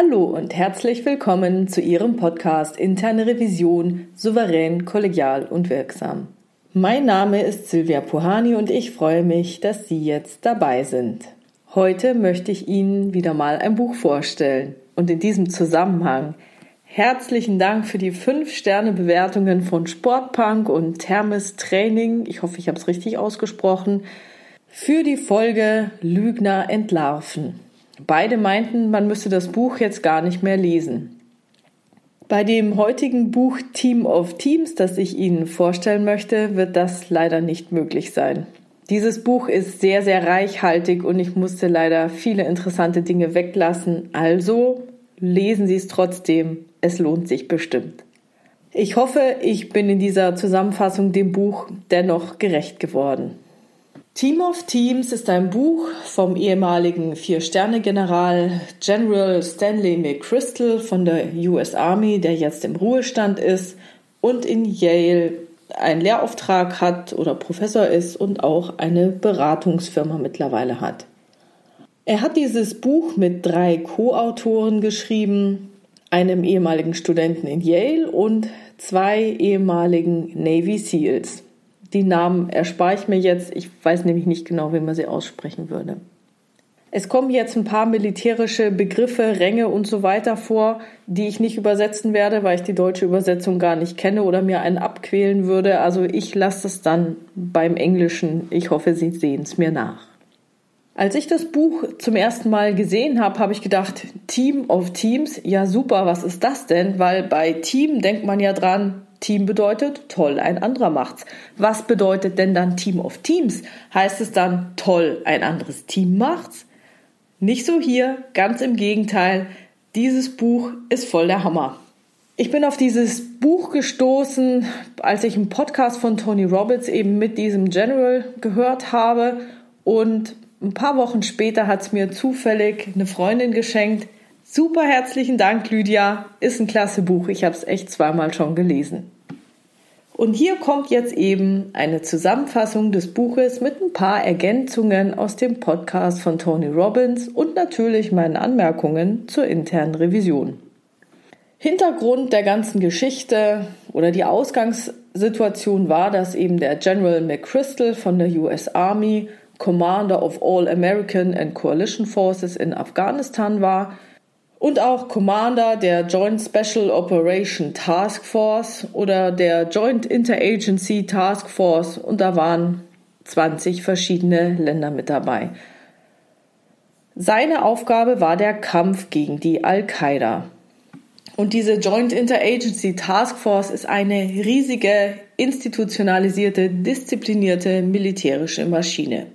Hallo und herzlich willkommen zu Ihrem Podcast Interne Revision souverän, kollegial und wirksam. Mein Name ist Silvia Puhani und ich freue mich, dass Sie jetzt dabei sind. Heute möchte ich Ihnen wieder mal ein Buch vorstellen und in diesem Zusammenhang herzlichen Dank für die 5-Sterne-Bewertungen von Sportpunk und Thermes Training. Ich hoffe, ich habe es richtig ausgesprochen. Für die Folge Lügner entlarven. Beide meinten, man müsste das Buch jetzt gar nicht mehr lesen. Bei dem heutigen Buch Team of Teams, das ich Ihnen vorstellen möchte, wird das leider nicht möglich sein. Dieses Buch ist sehr, sehr reichhaltig und ich musste leider viele interessante Dinge weglassen. Also lesen Sie es trotzdem. Es lohnt sich bestimmt. Ich hoffe, ich bin in dieser Zusammenfassung dem Buch dennoch gerecht geworden. Team of Teams ist ein Buch vom ehemaligen Vier-Sterne-General General Stanley McChrystal von der US Army, der jetzt im Ruhestand ist und in Yale einen Lehrauftrag hat oder Professor ist und auch eine Beratungsfirma mittlerweile hat. Er hat dieses Buch mit drei Co-Autoren geschrieben, einem ehemaligen Studenten in Yale und zwei ehemaligen Navy SEALs. Die Namen erspare ich mir jetzt. Ich weiß nämlich nicht genau, wie man sie aussprechen würde. Es kommen jetzt ein paar militärische Begriffe, Ränge und so weiter vor, die ich nicht übersetzen werde, weil ich die deutsche Übersetzung gar nicht kenne oder mir einen abquälen würde. Also ich lasse es dann beim Englischen. Ich hoffe, Sie sehen es mir nach. Als ich das Buch zum ersten Mal gesehen habe, habe ich gedacht, Team of Teams, ja super, was ist das denn? Weil bei Team denkt man ja dran, Team bedeutet toll, ein anderer macht's. Was bedeutet denn dann Team of Teams? Heißt es dann toll, ein anderes Team macht's? Nicht so hier, ganz im Gegenteil. Dieses Buch ist voll der Hammer. Ich bin auf dieses Buch gestoßen, als ich einen Podcast von Tony Robbins eben mit diesem General gehört habe und ein paar Wochen später hat es mir zufällig eine Freundin geschenkt, Super herzlichen Dank, Lydia. Ist ein klasse Buch. Ich habe es echt zweimal schon gelesen. Und hier kommt jetzt eben eine Zusammenfassung des Buches mit ein paar Ergänzungen aus dem Podcast von Tony Robbins und natürlich meinen Anmerkungen zur internen Revision. Hintergrund der ganzen Geschichte oder die Ausgangssituation war, dass eben der General McChrystal von der US Army Commander of All American and Coalition Forces in Afghanistan war und auch Commander der Joint Special Operation Task Force oder der Joint Interagency Task Force und da waren 20 verschiedene Länder mit dabei. Seine Aufgabe war der Kampf gegen die Al-Qaida. Und diese Joint Interagency Task Force ist eine riesige, institutionalisierte, disziplinierte militärische Maschine.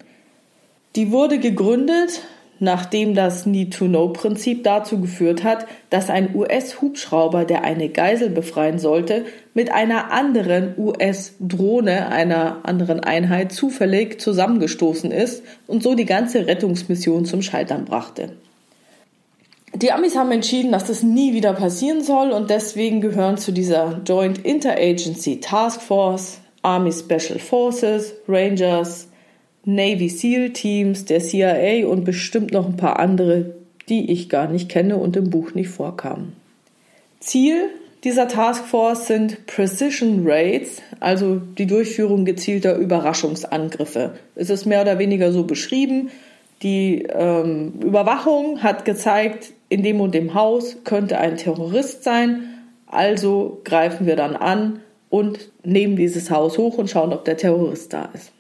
Die wurde gegründet nachdem das Need-to-Know-Prinzip dazu geführt hat, dass ein US-Hubschrauber, der eine Geisel befreien sollte, mit einer anderen US-Drohne einer anderen Einheit zufällig zusammengestoßen ist und so die ganze Rettungsmission zum Scheitern brachte. Die Amis haben entschieden, dass das nie wieder passieren soll und deswegen gehören zu dieser Joint Interagency Task Force Army Special Forces, Rangers, Navy SEAL Teams, der CIA und bestimmt noch ein paar andere, die ich gar nicht kenne und im Buch nicht vorkamen. Ziel dieser Taskforce sind Precision Raids, also die Durchführung gezielter Überraschungsangriffe. Es ist mehr oder weniger so beschrieben. Die ähm, Überwachung hat gezeigt, in dem und dem Haus könnte ein Terrorist sein, also greifen wir dann an und nehmen dieses Haus hoch und schauen, ob der Terrorist da ist.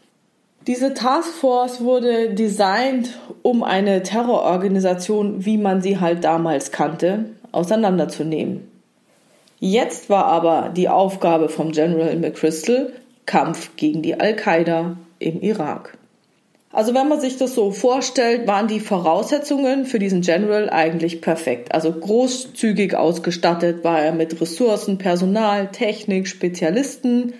Diese Taskforce wurde designt, um eine Terrororganisation, wie man sie halt damals kannte, auseinanderzunehmen. Jetzt war aber die Aufgabe vom General McChrystal Kampf gegen die Al-Qaida im Irak. Also wenn man sich das so vorstellt, waren die Voraussetzungen für diesen General eigentlich perfekt. Also großzügig ausgestattet war er mit Ressourcen, Personal, Technik, Spezialisten,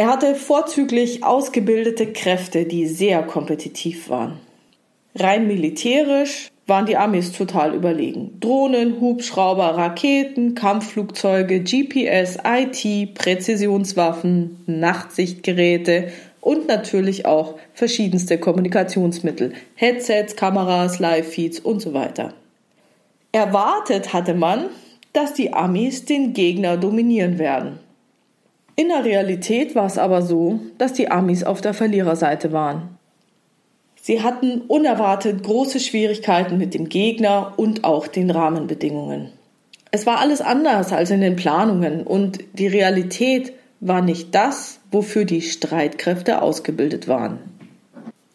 er hatte vorzüglich ausgebildete Kräfte, die sehr kompetitiv waren. Rein militärisch waren die Amis total überlegen. Drohnen, Hubschrauber, Raketen, Kampfflugzeuge, GPS, IT, Präzisionswaffen, Nachtsichtgeräte und natürlich auch verschiedenste Kommunikationsmittel, Headsets, Kameras, Live-Feeds und so weiter. Erwartet hatte man, dass die Amis den Gegner dominieren werden. In der Realität war es aber so, dass die Amis auf der Verliererseite waren. Sie hatten unerwartet große Schwierigkeiten mit dem Gegner und auch den Rahmenbedingungen. Es war alles anders als in den Planungen und die Realität war nicht das, wofür die Streitkräfte ausgebildet waren.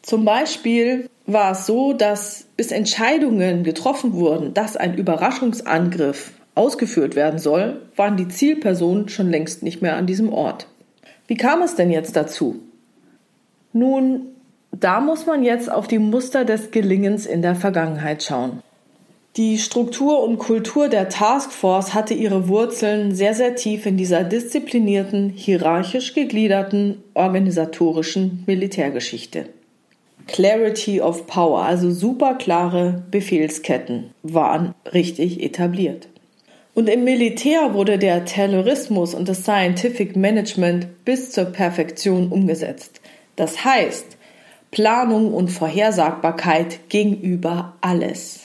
Zum Beispiel war es so, dass bis Entscheidungen getroffen wurden, dass ein Überraschungsangriff ausgeführt werden soll, waren die Zielpersonen schon längst nicht mehr an diesem Ort. Wie kam es denn jetzt dazu? Nun, da muss man jetzt auf die Muster des Gelingens in der Vergangenheit schauen. Die Struktur und Kultur der Taskforce hatte ihre Wurzeln sehr, sehr tief in dieser disziplinierten, hierarchisch gegliederten, organisatorischen Militärgeschichte. Clarity of Power, also super klare Befehlsketten, waren richtig etabliert. Und im Militär wurde der Terrorismus und das Scientific Management bis zur Perfektion umgesetzt. Das heißt, Planung und Vorhersagbarkeit gegenüber alles.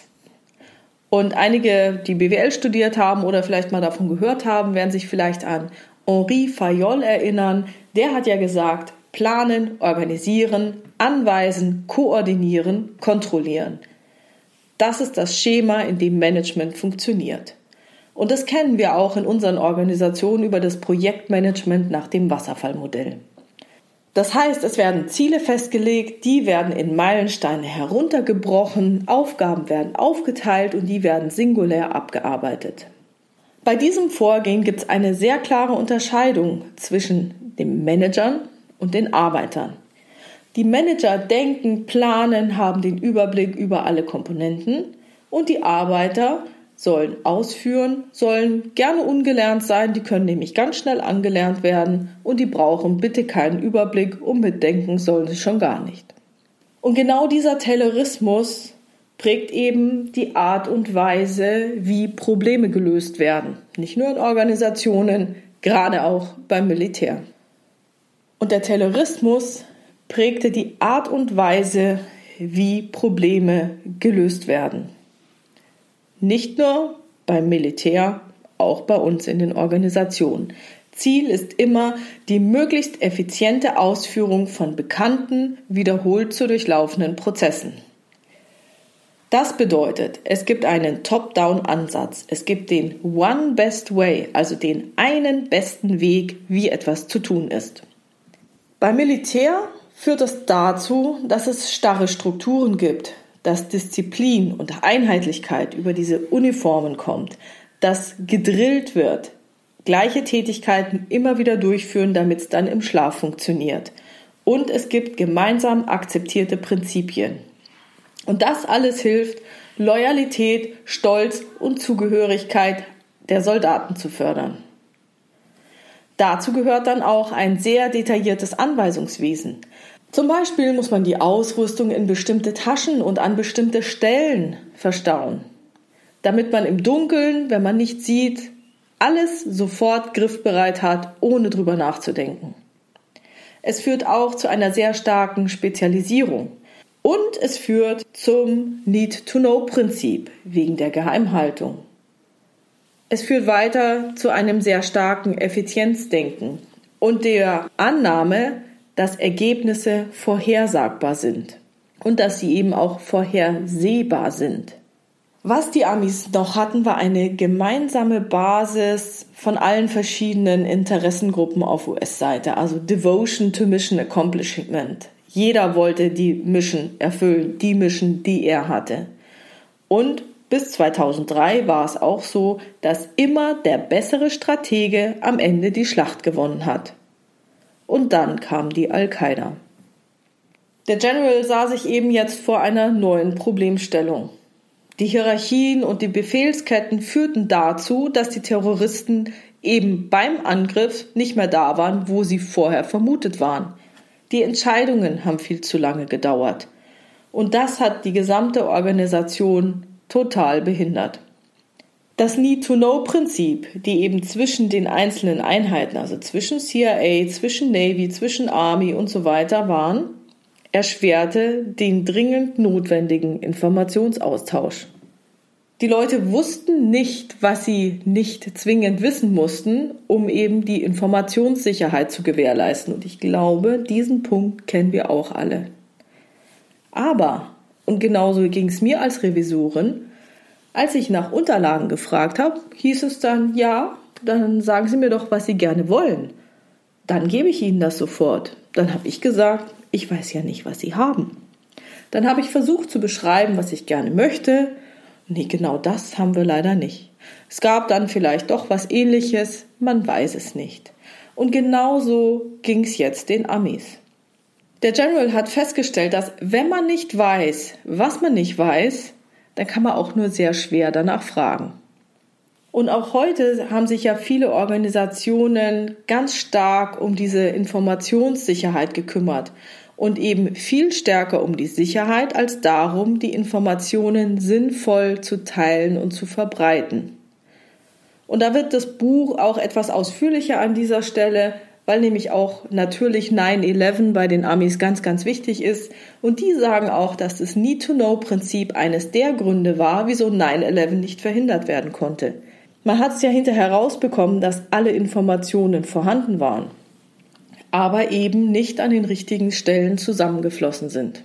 Und einige, die BWL studiert haben oder vielleicht mal davon gehört haben, werden sich vielleicht an Henri Fayol erinnern. Der hat ja gesagt, planen, organisieren, anweisen, koordinieren, kontrollieren. Das ist das Schema, in dem Management funktioniert. Und das kennen wir auch in unseren Organisationen über das Projektmanagement nach dem Wasserfallmodell. Das heißt, es werden Ziele festgelegt, die werden in Meilensteine heruntergebrochen, Aufgaben werden aufgeteilt und die werden singulär abgearbeitet. Bei diesem Vorgehen gibt es eine sehr klare Unterscheidung zwischen den Managern und den Arbeitern. Die Manager denken, planen, haben den Überblick über alle Komponenten und die Arbeiter sollen ausführen, sollen gerne ungelernt sein, die können nämlich ganz schnell angelernt werden und die brauchen bitte keinen Überblick und mitdenken sollen sie schon gar nicht. Und genau dieser Taylorismus prägt eben die Art und Weise, wie Probleme gelöst werden. Nicht nur in Organisationen, gerade auch beim Militär. Und der Taylorismus prägte die Art und Weise, wie Probleme gelöst werden. Nicht nur beim Militär, auch bei uns in den Organisationen. Ziel ist immer die möglichst effiziente Ausführung von bekannten, wiederholt zu durchlaufenden Prozessen. Das bedeutet, es gibt einen Top-Down-Ansatz. Es gibt den One Best Way, also den einen besten Weg, wie etwas zu tun ist. Beim Militär führt das dazu, dass es starre Strukturen gibt, dass Disziplin und Einheitlichkeit über diese Uniformen kommt, dass gedrillt wird, gleiche Tätigkeiten immer wieder durchführen, damit es dann im Schlaf funktioniert. Und es gibt gemeinsam akzeptierte Prinzipien. Und das alles hilft, Loyalität, Stolz und Zugehörigkeit der Soldaten zu fördern. Dazu gehört dann auch ein sehr detailliertes Anweisungswesen. Zum Beispiel muss man die Ausrüstung in bestimmte Taschen und an bestimmte Stellen verstauen, damit man im Dunkeln, wenn man nicht sieht, alles sofort griffbereit hat, ohne drüber nachzudenken. Es führt auch zu einer sehr starken Spezialisierung und es führt zum Need-to-Know-Prinzip wegen der Geheimhaltung. Es führt weiter zu einem sehr starken Effizienzdenken und der Annahme, dass Ergebnisse vorhersagbar sind und dass sie eben auch vorhersehbar sind. Was die Amis noch hatten, war eine gemeinsame Basis von allen verschiedenen Interessengruppen auf US-Seite, also Devotion to Mission Accomplishment. Jeder wollte die Mission erfüllen, die Mission, die er hatte. Und bis 2003 war es auch so, dass immer der bessere Stratege am Ende die Schlacht gewonnen hat und dann kam die Al-Qaida. Der General sah sich eben jetzt vor einer neuen Problemstellung. Die Hierarchien und die Befehlsketten führten dazu, dass die Terroristen eben beim Angriff nicht mehr da waren, wo sie vorher vermutet waren. Die Entscheidungen haben viel zu lange gedauert. Und das hat die gesamte Organisation total behindert. Das Need-to-Know-Prinzip, die eben zwischen den einzelnen Einheiten, also zwischen CIA, zwischen Navy, zwischen Army und so weiter waren, erschwerte den dringend notwendigen Informationsaustausch. Die Leute wussten nicht, was sie nicht zwingend wissen mussten, um eben die Informationssicherheit zu gewährleisten. Und ich glaube, diesen Punkt kennen wir auch alle. Aber, und genauso ging es mir als Revisorin, als ich nach Unterlagen gefragt habe, hieß es dann, ja, dann sagen Sie mir doch, was Sie gerne wollen. Dann gebe ich Ihnen das sofort. Dann habe ich gesagt, ich weiß ja nicht, was Sie haben. Dann habe ich versucht zu beschreiben, was ich gerne möchte, Nee, genau das haben wir leider nicht. Es gab dann vielleicht doch was ähnliches, man weiß es nicht. Und genauso ging es jetzt den Amis. Der General hat festgestellt, dass wenn man nicht weiß, was man nicht weiß, dann kann man auch nur sehr schwer danach fragen. Und auch heute haben sich ja viele Organisationen ganz stark um diese Informationssicherheit gekümmert und eben viel stärker um die Sicherheit als darum, die Informationen sinnvoll zu teilen und zu verbreiten. Und da wird das Buch auch etwas ausführlicher an dieser Stelle, weil nämlich auch natürlich 9-11 bei den Amis ganz, ganz wichtig ist. Und die sagen auch, dass das Need-to-Know-Prinzip eines der Gründe war, wieso 9-11 nicht verhindert werden konnte. Man hat es ja hinterher herausbekommen, dass alle Informationen vorhanden waren aber eben nicht an den richtigen Stellen zusammengeflossen sind.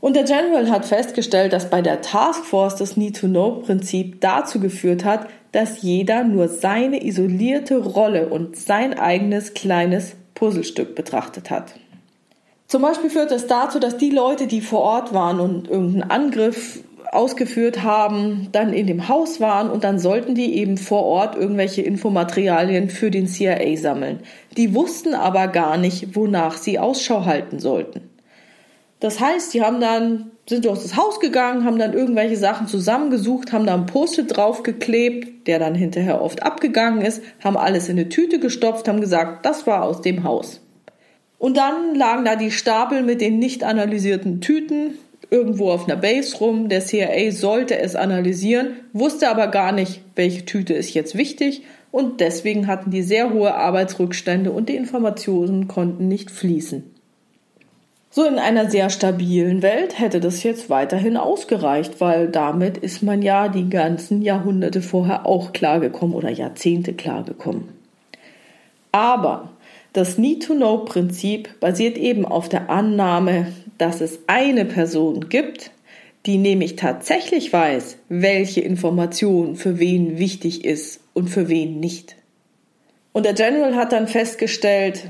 Und der General hat festgestellt, dass bei der Taskforce das Need-to-Know-Prinzip dazu geführt hat, dass jeder nur seine isolierte Rolle und sein eigenes kleines Puzzlestück betrachtet hat. Zum Beispiel führt es dazu, dass die Leute, die vor Ort waren und irgendeinen Angriff ausgeführt haben, dann in dem Haus waren und dann sollten die eben vor Ort irgendwelche Infomaterialien für den CIA sammeln. Die wussten aber gar nicht, wonach sie Ausschau halten sollten. Das heißt, die haben dann, sind durch das Haus gegangen, haben dann irgendwelche Sachen zusammengesucht, haben da ein Post-it draufgeklebt, der dann hinterher oft abgegangen ist, haben alles in eine Tüte gestopft, haben gesagt, das war aus dem Haus. Und dann lagen da die Stapel mit den nicht analysierten Tüten, irgendwo auf einer Base rum. Der CIA sollte es analysieren, wusste aber gar nicht, welche Tüte ist jetzt wichtig und deswegen hatten die sehr hohe Arbeitsrückstände und die Informationen konnten nicht fließen. So in einer sehr stabilen Welt hätte das jetzt weiterhin ausgereicht, weil damit ist man ja die ganzen Jahrhunderte vorher auch klargekommen oder Jahrzehnte klargekommen. Aber das Need-to-Know-Prinzip basiert eben auf der Annahme, dass es eine Person gibt, die nämlich tatsächlich weiß, welche Information für wen wichtig ist und für wen nicht. Und der General hat dann festgestellt,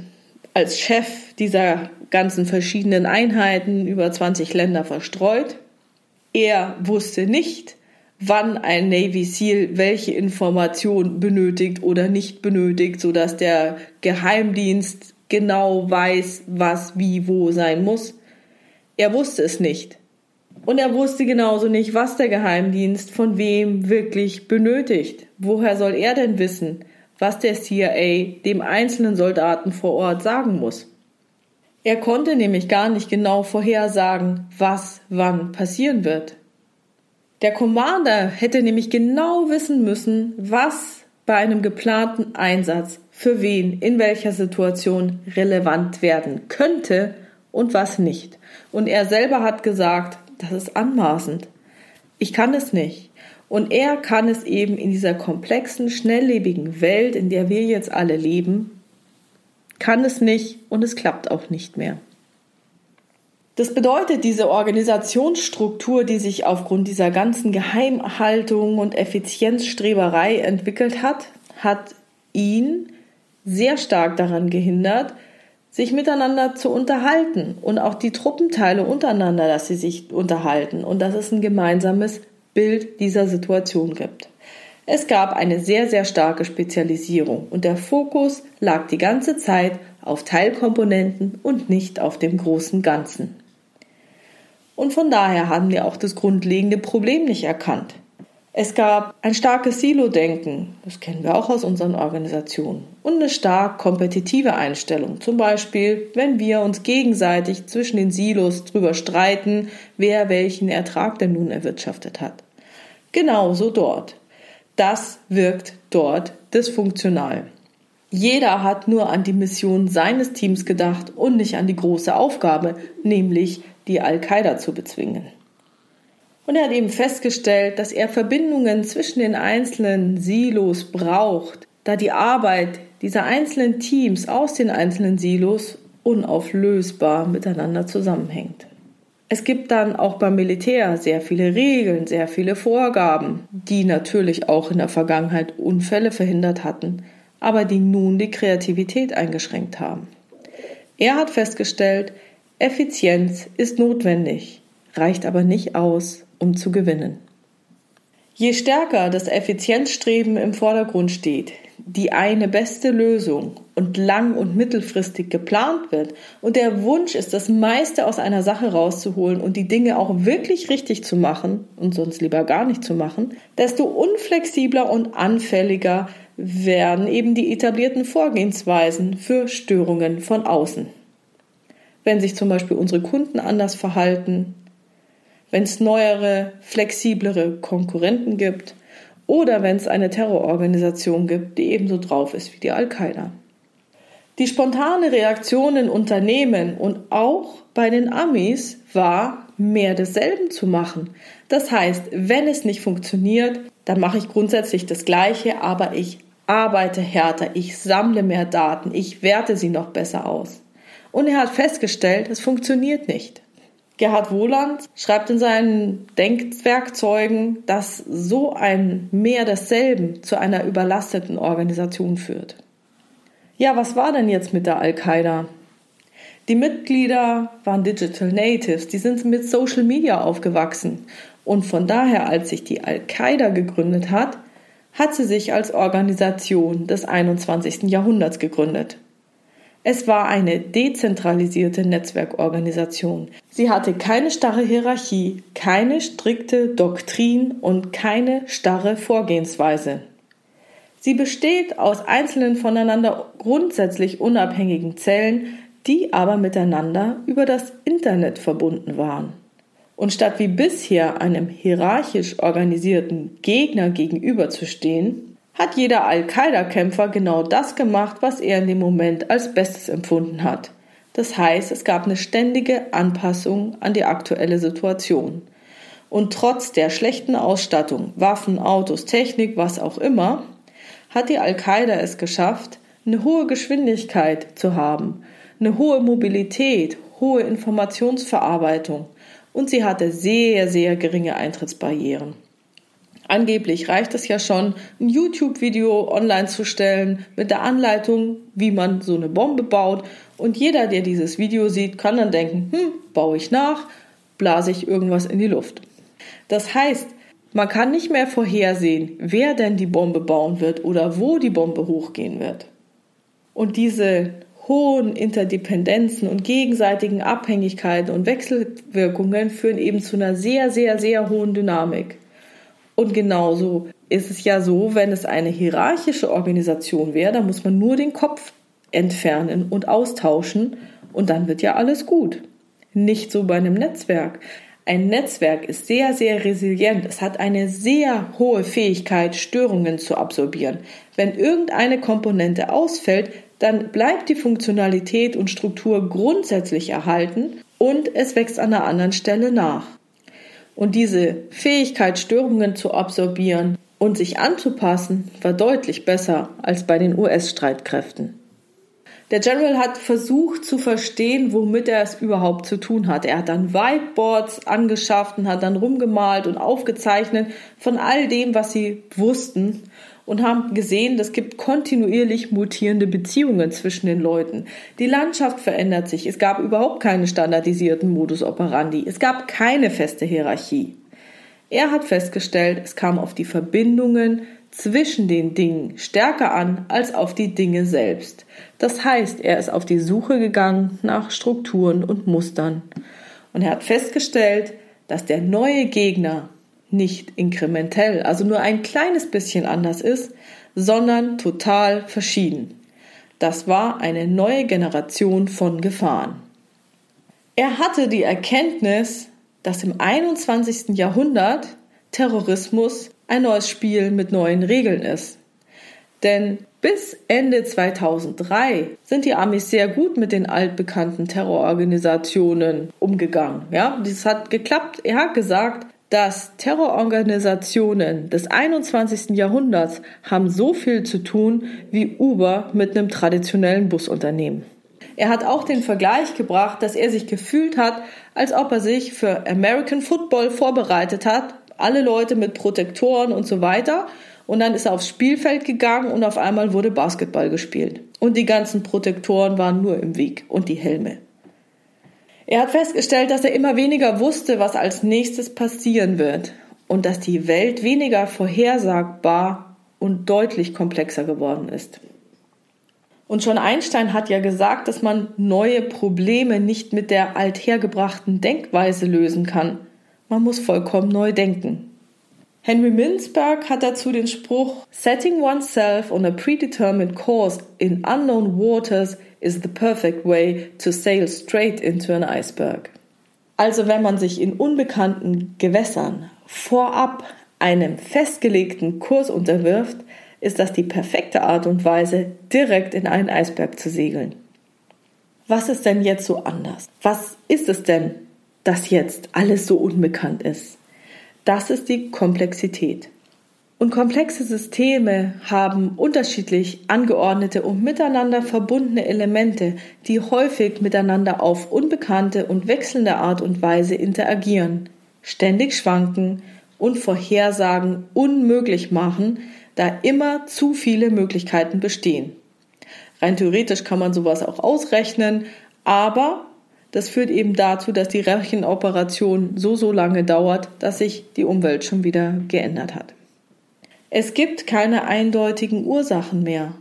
als Chef dieser ganzen verschiedenen Einheiten über 20 Länder verstreut, er wusste nicht, wann ein Navy SEAL welche Information benötigt oder nicht benötigt, sodass der Geheimdienst genau weiß, was wie wo sein muss. Er wusste es nicht. Und er wusste genauso nicht, was der Geheimdienst von wem wirklich benötigt. Woher soll er denn wissen, was der CIA dem einzelnen Soldaten vor Ort sagen muss? Er konnte nämlich gar nicht genau vorhersagen, was wann passieren wird. Der Commander hätte nämlich genau wissen müssen, was bei einem geplanten Einsatz für wen in welcher Situation relevant werden könnte und was nicht. Und er selber hat gesagt, das ist anmaßend. Ich kann es nicht. Und er kann es eben in dieser komplexen, schnelllebigen Welt, in der wir jetzt alle leben, kann es nicht und es klappt auch nicht mehr. Das bedeutet, diese Organisationsstruktur, die sich aufgrund dieser ganzen Geheimhaltung und Effizienzstreberei entwickelt hat, hat ihn sehr stark daran gehindert, sich miteinander zu unterhalten und auch die Truppenteile untereinander, dass sie sich unterhalten und dass es ein gemeinsames Bild dieser Situation gibt. Es gab eine sehr, sehr starke Spezialisierung und der Fokus lag die ganze Zeit auf Teilkomponenten und nicht auf dem großen Ganzen. Und von daher haben wir auch das grundlegende Problem nicht erkannt. Es gab ein starkes Silo-Denken, das kennen wir auch aus unseren Organisationen, und eine stark kompetitive Einstellung. Zum Beispiel, wenn wir uns gegenseitig zwischen den Silos drüber streiten, wer welchen Ertrag denn nun erwirtschaftet hat. Genauso dort. Das wirkt dort dysfunktional. Jeder hat nur an die Mission seines Teams gedacht und nicht an die große Aufgabe, nämlich die Al-Qaida zu bezwingen. Und er hat eben festgestellt, dass er Verbindungen zwischen den einzelnen Silos braucht, da die Arbeit dieser einzelnen Teams aus den einzelnen Silos unauflösbar miteinander zusammenhängt. Es gibt dann auch beim Militär sehr viele Regeln, sehr viele Vorgaben, die natürlich auch in der Vergangenheit Unfälle verhindert hatten, aber die nun die Kreativität eingeschränkt haben. Er hat festgestellt, Effizienz ist notwendig, reicht aber nicht aus, um zu gewinnen. Je stärker das Effizienzstreben im Vordergrund steht, die eine beste Lösung und lang- und mittelfristig geplant wird und der Wunsch ist, das meiste aus einer Sache rauszuholen und die Dinge auch wirklich richtig zu machen und sonst lieber gar nicht zu machen, desto unflexibler und anfälliger werden eben die etablierten Vorgehensweisen für Störungen von außen. Wenn sich zum Beispiel unsere Kunden anders verhalten, wenn es neuere, flexiblere Konkurrenten gibt oder wenn es eine Terrororganisation gibt, die ebenso drauf ist wie die Al-Qaida. Die spontane Reaktion in Unternehmen und auch bei den Amis war, mehr desselben zu machen. Das heißt, wenn es nicht funktioniert, dann mache ich grundsätzlich das Gleiche, aber ich arbeite härter, ich sammle mehr Daten, ich werte sie noch besser aus. Und er hat festgestellt, es funktioniert nicht. Gerhard Wohland schreibt in seinen Denkwerkzeugen, dass so ein Mehr desselben zu einer überlasteten Organisation führt. Ja, was war denn jetzt mit der Al-Qaida? Die Mitglieder waren Digital Natives, die sind mit Social Media aufgewachsen. Und von daher, als sich die Al-Qaida gegründet hat, hat sie sich als Organisation des 21. Jahrhunderts gegründet. Es war eine dezentralisierte Netzwerkorganisation. Sie hatte keine starre Hierarchie, keine strikte Doktrin und keine starre Vorgehensweise. Sie besteht aus einzelnen voneinander grundsätzlich unabhängigen Zellen, die aber miteinander über das Internet verbunden waren. Und statt wie bisher einem hierarchisch organisierten Gegner gegenüberzustehen, hat jeder Al-Qaida-Kämpfer genau das gemacht, was er in dem Moment als Bestes empfunden hat. Das heißt, es gab eine ständige Anpassung an die aktuelle Situation. Und trotz der schlechten Ausstattung, Waffen, Autos, Technik, was auch immer, hat die Al-Qaida es geschafft, eine hohe Geschwindigkeit zu haben, eine hohe Mobilität, hohe Informationsverarbeitung und sie hatte sehr, sehr geringe Eintrittsbarrieren. Angeblich reicht es ja schon, ein YouTube-Video online zu stellen mit der Anleitung, wie man so eine Bombe baut. Und jeder, der dieses Video sieht, kann dann denken, hm, baue ich nach, blase ich irgendwas in die Luft. Das heißt, man kann nicht mehr vorhersehen, wer denn die Bombe bauen wird oder wo die Bombe hochgehen wird. Und diese hohen Interdependenzen und gegenseitigen Abhängigkeiten und Wechselwirkungen führen eben zu einer sehr, sehr, sehr hohen Dynamik. Und genauso ist es ja so, wenn es eine hierarchische Organisation wäre, dann muss man nur den Kopf entfernen und austauschen und dann wird ja alles gut. Nicht so bei einem Netzwerk. Ein Netzwerk ist sehr, sehr resilient. Es hat eine sehr hohe Fähigkeit, Störungen zu absorbieren. Wenn irgendeine Komponente ausfällt, dann bleibt die Funktionalität und Struktur grundsätzlich erhalten und es wächst an einer anderen Stelle nach. Und diese Fähigkeit, Störungen zu absorbieren und sich anzupassen, war deutlich besser als bei den US-Streitkräften. Der General hat versucht zu verstehen, womit er es überhaupt zu tun hat. Er hat dann Whiteboards angeschafft und hat dann rumgemalt und aufgezeichnet von all dem, was sie wussten und haben gesehen, es gibt kontinuierlich mutierende Beziehungen zwischen den Leuten. Die Landschaft verändert sich. Es gab überhaupt keine standardisierten Modus operandi. Es gab keine feste Hierarchie. Er hat festgestellt, es kam auf die Verbindungen zwischen den Dingen stärker an als auf die Dinge selbst. Das heißt, er ist auf die Suche gegangen nach Strukturen und Mustern. Und er hat festgestellt, dass der neue Gegner nicht inkrementell, also nur ein kleines bisschen anders ist, sondern total verschieden. Das war eine neue Generation von Gefahren. Er hatte die Erkenntnis, dass im 21. Jahrhundert Terrorismus ein neues Spiel mit neuen Regeln ist. Denn bis Ende 2003 sind die Amis sehr gut mit den altbekannten Terrororganisationen umgegangen. Ja, das hat geklappt. Er hat gesagt, dass Terrororganisationen des 21. Jahrhunderts haben so viel zu tun wie Uber mit einem traditionellen Busunternehmen. Er hat auch den Vergleich gebracht, dass er sich gefühlt hat, als ob er sich für American Football vorbereitet hat, alle Leute mit Protektoren und so weiter. Und dann ist er aufs Spielfeld gegangen und auf einmal wurde Basketball gespielt. Und die ganzen Protektoren waren nur im Weg und die Helme. Er hat festgestellt, dass er immer weniger wusste, was als nächstes passieren wird und dass die Welt weniger vorhersagbar und deutlich komplexer geworden ist. Und schon Einstein hat ja gesagt, dass man neue Probleme nicht mit der althergebrachten Denkweise lösen kann. Man muss vollkommen neu denken. Henry Mintzberg hat dazu den Spruch Setting oneself on a predetermined course in unknown waters is the perfect way to sail straight into an iceberg. Also wenn man sich in unbekannten Gewässern vorab einem festgelegten Kurs unterwirft, ist das die perfekte Art und Weise, direkt in einen Eisberg zu segeln. Was ist denn jetzt so anders? Was ist es denn, dass jetzt alles so unbekannt ist? Das ist die Komplexität. Und komplexe Systeme haben unterschiedlich angeordnete und miteinander verbundene Elemente, die häufig miteinander auf unbekannte und wechselnde Art und Weise interagieren, ständig schwanken und Vorhersagen unmöglich machen, da immer zu viele Möglichkeiten bestehen. Rein theoretisch kann man sowas auch ausrechnen, aber das führt eben dazu, dass die Rechenoperation so so lange dauert, dass sich die Umwelt schon wieder geändert hat. Es gibt keine eindeutigen Ursachen mehr.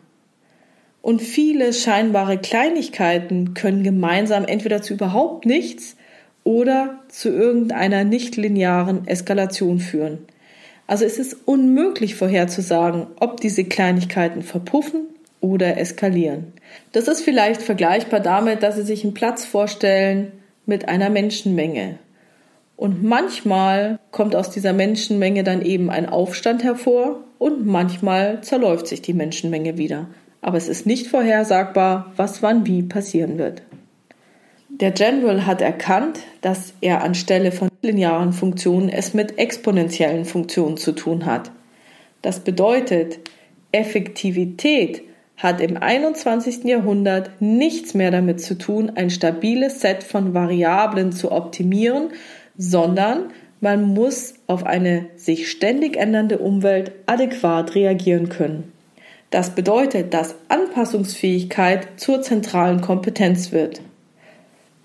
Und viele scheinbare Kleinigkeiten können gemeinsam entweder zu überhaupt nichts oder zu irgendeiner nicht linearen Eskalation führen. Also es ist unmöglich vorherzusagen, ob diese Kleinigkeiten verpuffen oder eskalieren. Das ist vielleicht vergleichbar damit, dass Sie sich einen Platz vorstellen mit einer Menschenmenge. Und manchmal kommt aus dieser Menschenmenge dann eben ein Aufstand hervor und manchmal zerläuft sich die Menschenmenge wieder. Aber es ist nicht vorhersagbar, was wann wie passieren wird. Der General hat erkannt, dass er anstelle von linearen Funktionen es mit exponentiellen Funktionen zu tun hat. Das bedeutet, Effektivität hat im 21. Jahrhundert nichts mehr damit zu tun, ein stabiles Set von Variablen zu optimieren, sondern man muss auf eine sich ständig ändernde Umwelt adäquat reagieren können. Das bedeutet, dass Anpassungsfähigkeit zur zentralen Kompetenz wird.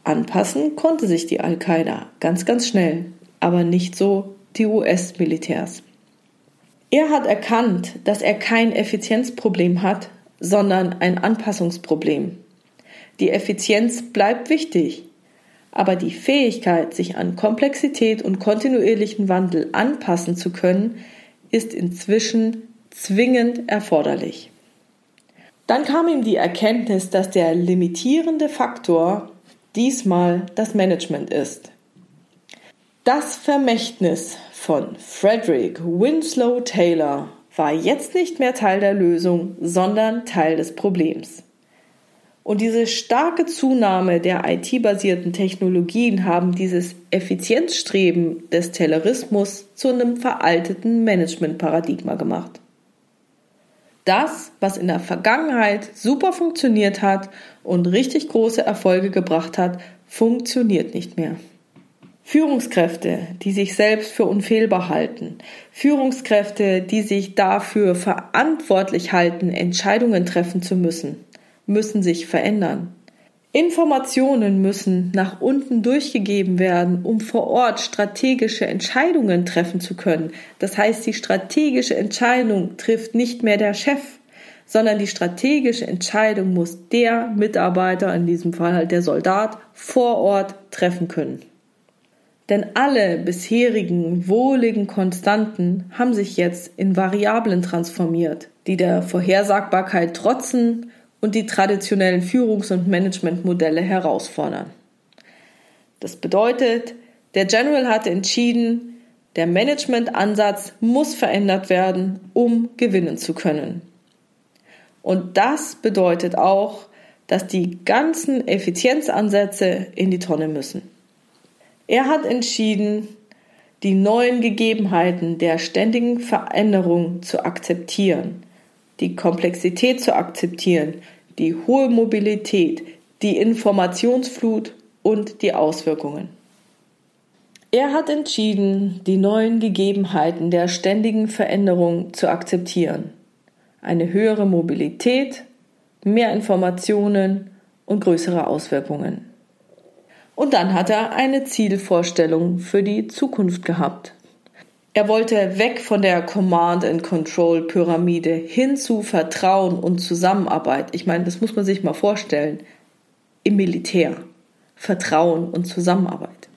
Anpassen konnte sich die Al-Qaida ganz, ganz schnell, aber nicht so die US-Militärs. Er hat erkannt, dass er kein Effizienzproblem hat, sondern ein Anpassungsproblem. Die Effizienz bleibt wichtig, aber die Fähigkeit, sich an Komplexität und kontinuierlichen Wandel anpassen zu können, ist inzwischen zwingend erforderlich. Dann kam ihm die Erkenntnis, dass der limitierende Faktor diesmal das Management ist. Das Vermächtnis von Frederick Winslow Taylor war jetzt nicht mehr Teil der Lösung, sondern Teil des Problems. Und diese starke Zunahme der IT-basierten Technologien haben dieses Effizienzstreben des Taylorismus zu einem veralteten Managementparadigma gemacht. Das, was in der Vergangenheit super funktioniert hat und richtig große Erfolge gebracht hat, funktioniert nicht mehr. Führungskräfte, die sich selbst für unfehlbar halten, Führungskräfte, die sich dafür verantwortlich halten, Entscheidungen treffen zu müssen, müssen sich verändern. Informationen müssen nach unten durchgegeben werden, um vor Ort strategische Entscheidungen treffen zu können. Das heißt, die strategische Entscheidung trifft nicht mehr der Chef, sondern die strategische Entscheidung muss der Mitarbeiter, in diesem Fall halt der Soldat, vor Ort treffen können. Denn alle bisherigen wohligen Konstanten haben sich jetzt in Variablen transformiert, die der Vorhersagbarkeit trotzen und die traditionellen Führungs- und Managementmodelle herausfordern. Das bedeutet, der General hat entschieden, der Managementansatz muss verändert werden, um gewinnen zu können. Und das bedeutet auch, dass die ganzen Effizienzansätze in die Tonne müssen. Er hat entschieden, die neuen Gegebenheiten der ständigen Veränderung zu akzeptieren, die Komplexität zu akzeptieren, die hohe Mobilität, die Informationsflut und die Auswirkungen. Er hat entschieden, die neuen Gegebenheiten der ständigen Veränderung zu akzeptieren. Eine höhere Mobilität, mehr Informationen und größere Auswirkungen. Und dann hat er eine Zielvorstellung für die Zukunft gehabt. Er wollte weg von der Command and Control Pyramide hin zu Vertrauen und Zusammenarbeit. Ich meine, das muss man sich mal vorstellen. Im Militär. Vertrauen und Zusammenarbeit.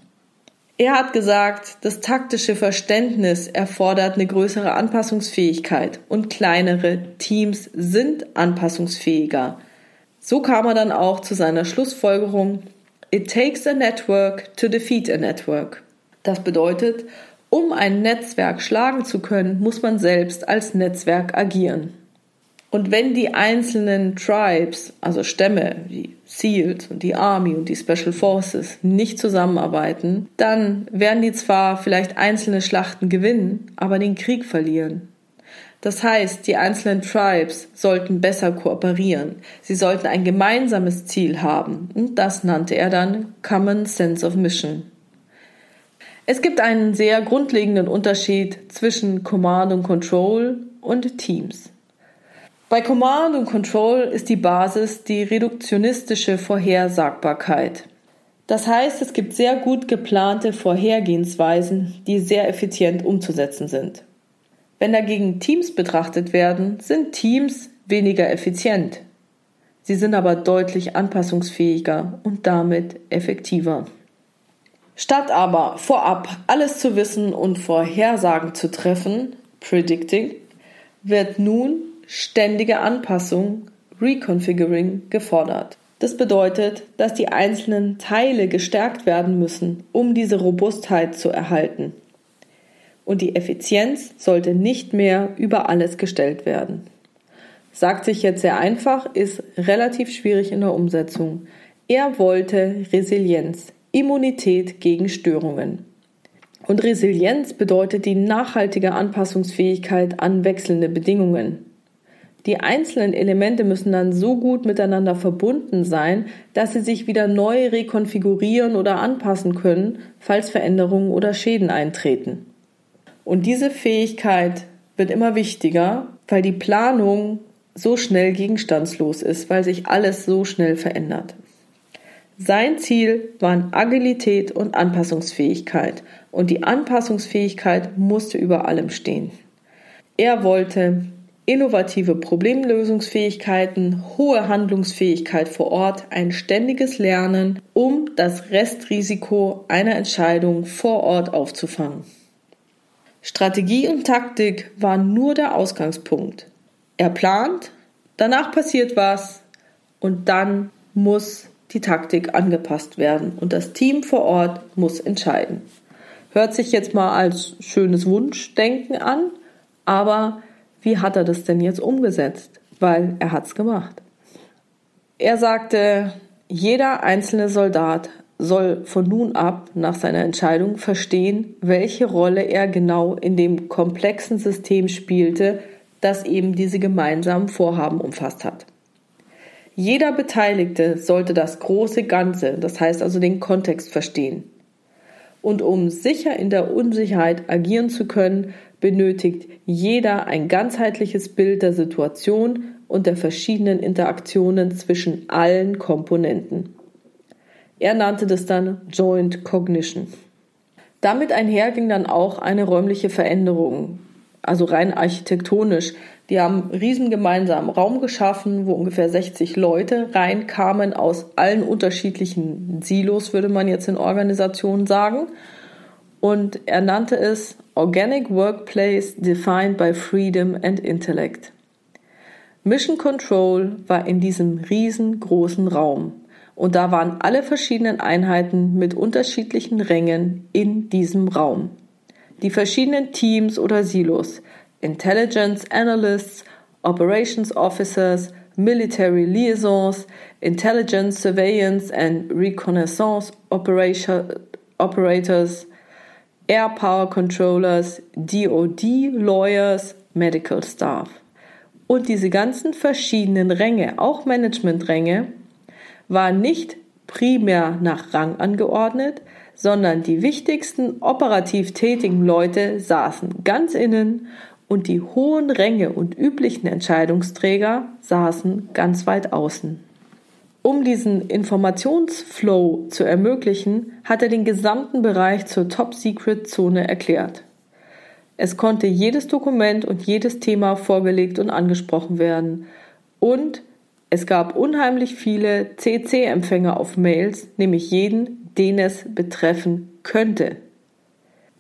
Er hat gesagt, das taktische Verständnis erfordert eine größere Anpassungsfähigkeit und kleinere Teams sind anpassungsfähiger. So kam er dann auch zu seiner Schlussfolgerung, It takes a network to defeat a network. Das bedeutet, um ein Netzwerk schlagen zu können, muss man selbst als Netzwerk agieren. Und wenn die einzelnen Tribes, also Stämme wie SEALs und die Army und die Special Forces nicht zusammenarbeiten, dann werden die zwar vielleicht einzelne Schlachten gewinnen, aber den Krieg verlieren. Das heißt, die einzelnen Tribes sollten besser kooperieren. Sie sollten ein gemeinsames Ziel haben. Und das nannte er dann Common Sense of Mission. Es gibt einen sehr grundlegenden Unterschied zwischen Command und Control und Teams. Bei Command und Control ist die Basis die reduktionistische Vorhersagbarkeit. Das heißt, es gibt sehr gut geplante Vorhergehensweisen, die sehr effizient umzusetzen sind. Wenn dagegen Teams betrachtet werden, sind Teams weniger effizient. Sie sind aber deutlich anpassungsfähiger und damit effektiver. Statt aber vorab alles zu wissen und Vorhersagen zu treffen, Predicting, wird nun ständige Anpassung, Reconfiguring gefordert. Das bedeutet, dass die einzelnen Teile gestärkt werden müssen, um diese Robustheit zu erhalten. Und die Effizienz sollte nicht mehr über alles gestellt werden. Sagt sich jetzt sehr einfach, ist relativ schwierig in der Umsetzung. Er wollte Resilienz, Immunität gegen Störungen. Und Resilienz bedeutet die nachhaltige Anpassungsfähigkeit an wechselnde Bedingungen. Die einzelnen Elemente müssen dann so gut miteinander verbunden sein, dass sie sich wieder neu rekonfigurieren oder anpassen können, falls Veränderungen oder Schäden eintreten. Und diese Fähigkeit wird immer wichtiger, weil die Planung so schnell gegenstandslos ist, weil sich alles so schnell verändert. Sein Ziel waren Agilität und Anpassungsfähigkeit und die Anpassungsfähigkeit musste über allem stehen. Er wollte innovative Problemlösungsfähigkeiten, hohe Handlungsfähigkeit vor Ort, ein ständiges Lernen, um das Restrisiko einer Entscheidung vor Ort aufzufangen. Strategie und Taktik waren nur der Ausgangspunkt. Er plant, danach passiert was und dann muss die Taktik angepasst werden und das Team vor Ort muss entscheiden. Hört sich jetzt mal als schönes Wunschdenken an, aber wie hat er das denn jetzt umgesetzt? Weil er hat's gemacht. Er sagte, jeder einzelne Soldat soll von nun ab nach seiner Entscheidung verstehen, welche Rolle er genau in dem komplexen System spielte, das eben diese gemeinsamen Vorhaben umfasst hat. Jeder Beteiligte sollte das große Ganze, das heißt also den Kontext verstehen. Und um sicher in der Unsicherheit agieren zu können, benötigt jeder ein ganzheitliches Bild der Situation und der verschiedenen Interaktionen zwischen allen Komponenten. Er nannte das dann Joint Cognition. Damit einher ging dann auch eine räumliche Veränderung, also rein architektonisch. Die haben einen riesen gemeinsamen Raum geschaffen, wo ungefähr 60 Leute reinkamen aus allen unterschiedlichen Silos, würde man jetzt in Organisationen sagen. Und er nannte es Organic Workplace Defined by Freedom and Intellect. Mission Control war in diesem riesengroßen Raum und da waren alle verschiedenen Einheiten mit unterschiedlichen Rängen in diesem Raum. Die verschiedenen Teams oder Silos, Intelligence Analysts, Operations Officers, Military Liaisons, Intelligence Surveillance and Reconnaissance Operators, Air Power Controllers, DOD Lawyers, Medical Staff. Und diese ganzen verschiedenen Ränge, auch Managementränge, waren nicht primär nach Rang angeordnet, sondern die wichtigsten operativ tätigen Leute saßen ganz innen und die hohen Ränge und üblichen Entscheidungsträger saßen ganz weit außen. Um diesen Informationsflow zu ermöglichen, hat er den gesamten Bereich zur Top-Secret-Zone erklärt. Es konnte jedes Dokument und jedes Thema vorgelegt und angesprochen werden. Und es gab unheimlich viele CC-Empfänger auf Mails, nämlich jeden, den es betreffen könnte.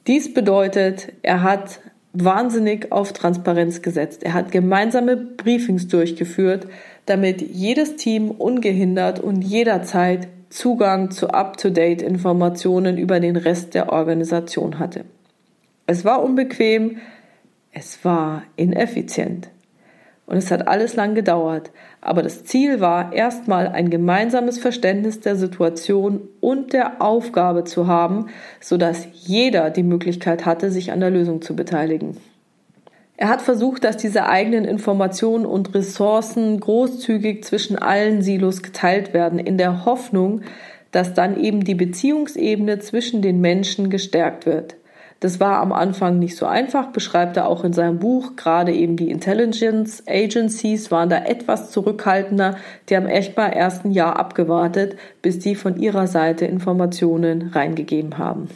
Dies bedeutet, er hat wahnsinnig auf Transparenz gesetzt. Er hat gemeinsame Briefings durchgeführt, damit jedes Team ungehindert und jederzeit Zugang zu up-to-date-Informationen über den Rest der Organisation hatte. Es war unbequem, es war ineffizient. Und es hat alles lang gedauert. Aber das Ziel war, erstmal ein gemeinsames Verständnis der Situation und der Aufgabe zu haben, sodass jeder die Möglichkeit hatte, sich an der Lösung zu beteiligen. Er hat versucht, dass diese eigenen Informationen und Ressourcen großzügig zwischen allen Silos geteilt werden, in der Hoffnung, dass dann eben die Beziehungsebene zwischen den Menschen gestärkt wird. Das war am Anfang nicht so einfach, beschreibt er auch in seinem Buch. Gerade eben die Intelligence Agencies waren da etwas zurückhaltender. Die haben echt mal erst ein Jahr abgewartet, bis die von ihrer Seite Informationen reingegeben haben.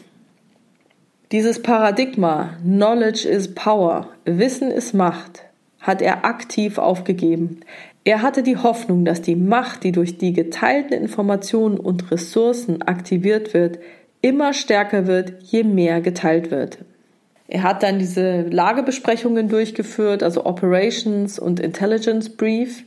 Dieses Paradigma Knowledge is Power, Wissen ist Macht, hat er aktiv aufgegeben. Er hatte die Hoffnung, dass die Macht, die durch die geteilten Informationen und Ressourcen aktiviert wird, immer stärker wird, je mehr geteilt wird. Er hat dann diese Lagebesprechungen durchgeführt, also Operations und Intelligence Brief.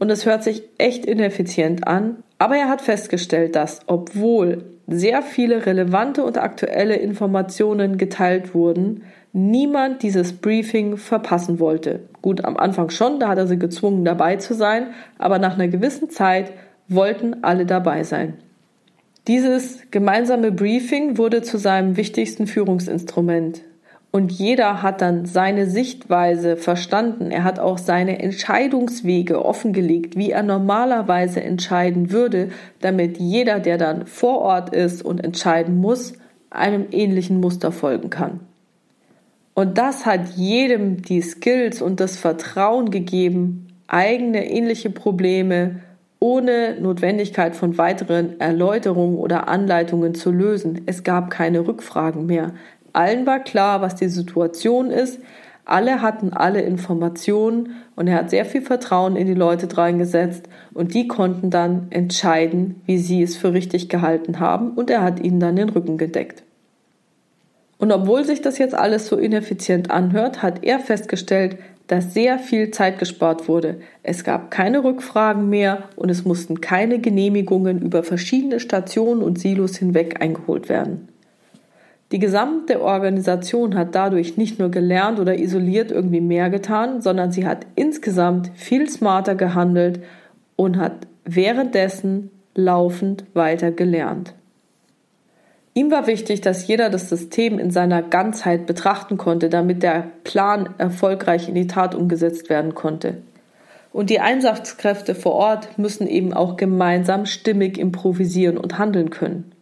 Und es hört sich echt ineffizient an, aber er hat festgestellt, dass obwohl sehr viele relevante und aktuelle Informationen geteilt wurden, niemand dieses Briefing verpassen wollte. Gut, am Anfang schon, da hat er sie gezwungen dabei zu sein, aber nach einer gewissen Zeit wollten alle dabei sein. Dieses gemeinsame Briefing wurde zu seinem wichtigsten Führungsinstrument. Und jeder hat dann seine Sichtweise verstanden. Er hat auch seine Entscheidungswege offengelegt, wie er normalerweise entscheiden würde, damit jeder, der dann vor Ort ist und entscheiden muss, einem ähnlichen Muster folgen kann. Und das hat jedem die Skills und das Vertrauen gegeben, eigene ähnliche Probleme ohne Notwendigkeit von weiteren Erläuterungen oder Anleitungen zu lösen. Es gab keine Rückfragen mehr. Allen war klar, was die Situation ist. Alle hatten alle Informationen und er hat sehr viel Vertrauen in die Leute reingesetzt und die konnten dann entscheiden, wie sie es für richtig gehalten haben und er hat ihnen dann den Rücken gedeckt. Und obwohl sich das jetzt alles so ineffizient anhört, hat er festgestellt, dass sehr viel Zeit gespart wurde. Es gab keine Rückfragen mehr und es mussten keine Genehmigungen über verschiedene Stationen und Silos hinweg eingeholt werden. Die gesamte Organisation hat dadurch nicht nur gelernt oder isoliert irgendwie mehr getan, sondern sie hat insgesamt viel smarter gehandelt und hat währenddessen laufend weiter gelernt. Ihm war wichtig, dass jeder das System in seiner Ganzheit betrachten konnte, damit der Plan erfolgreich in die Tat umgesetzt werden konnte. Und die Einsatzkräfte vor Ort müssen eben auch gemeinsam stimmig improvisieren und handeln können.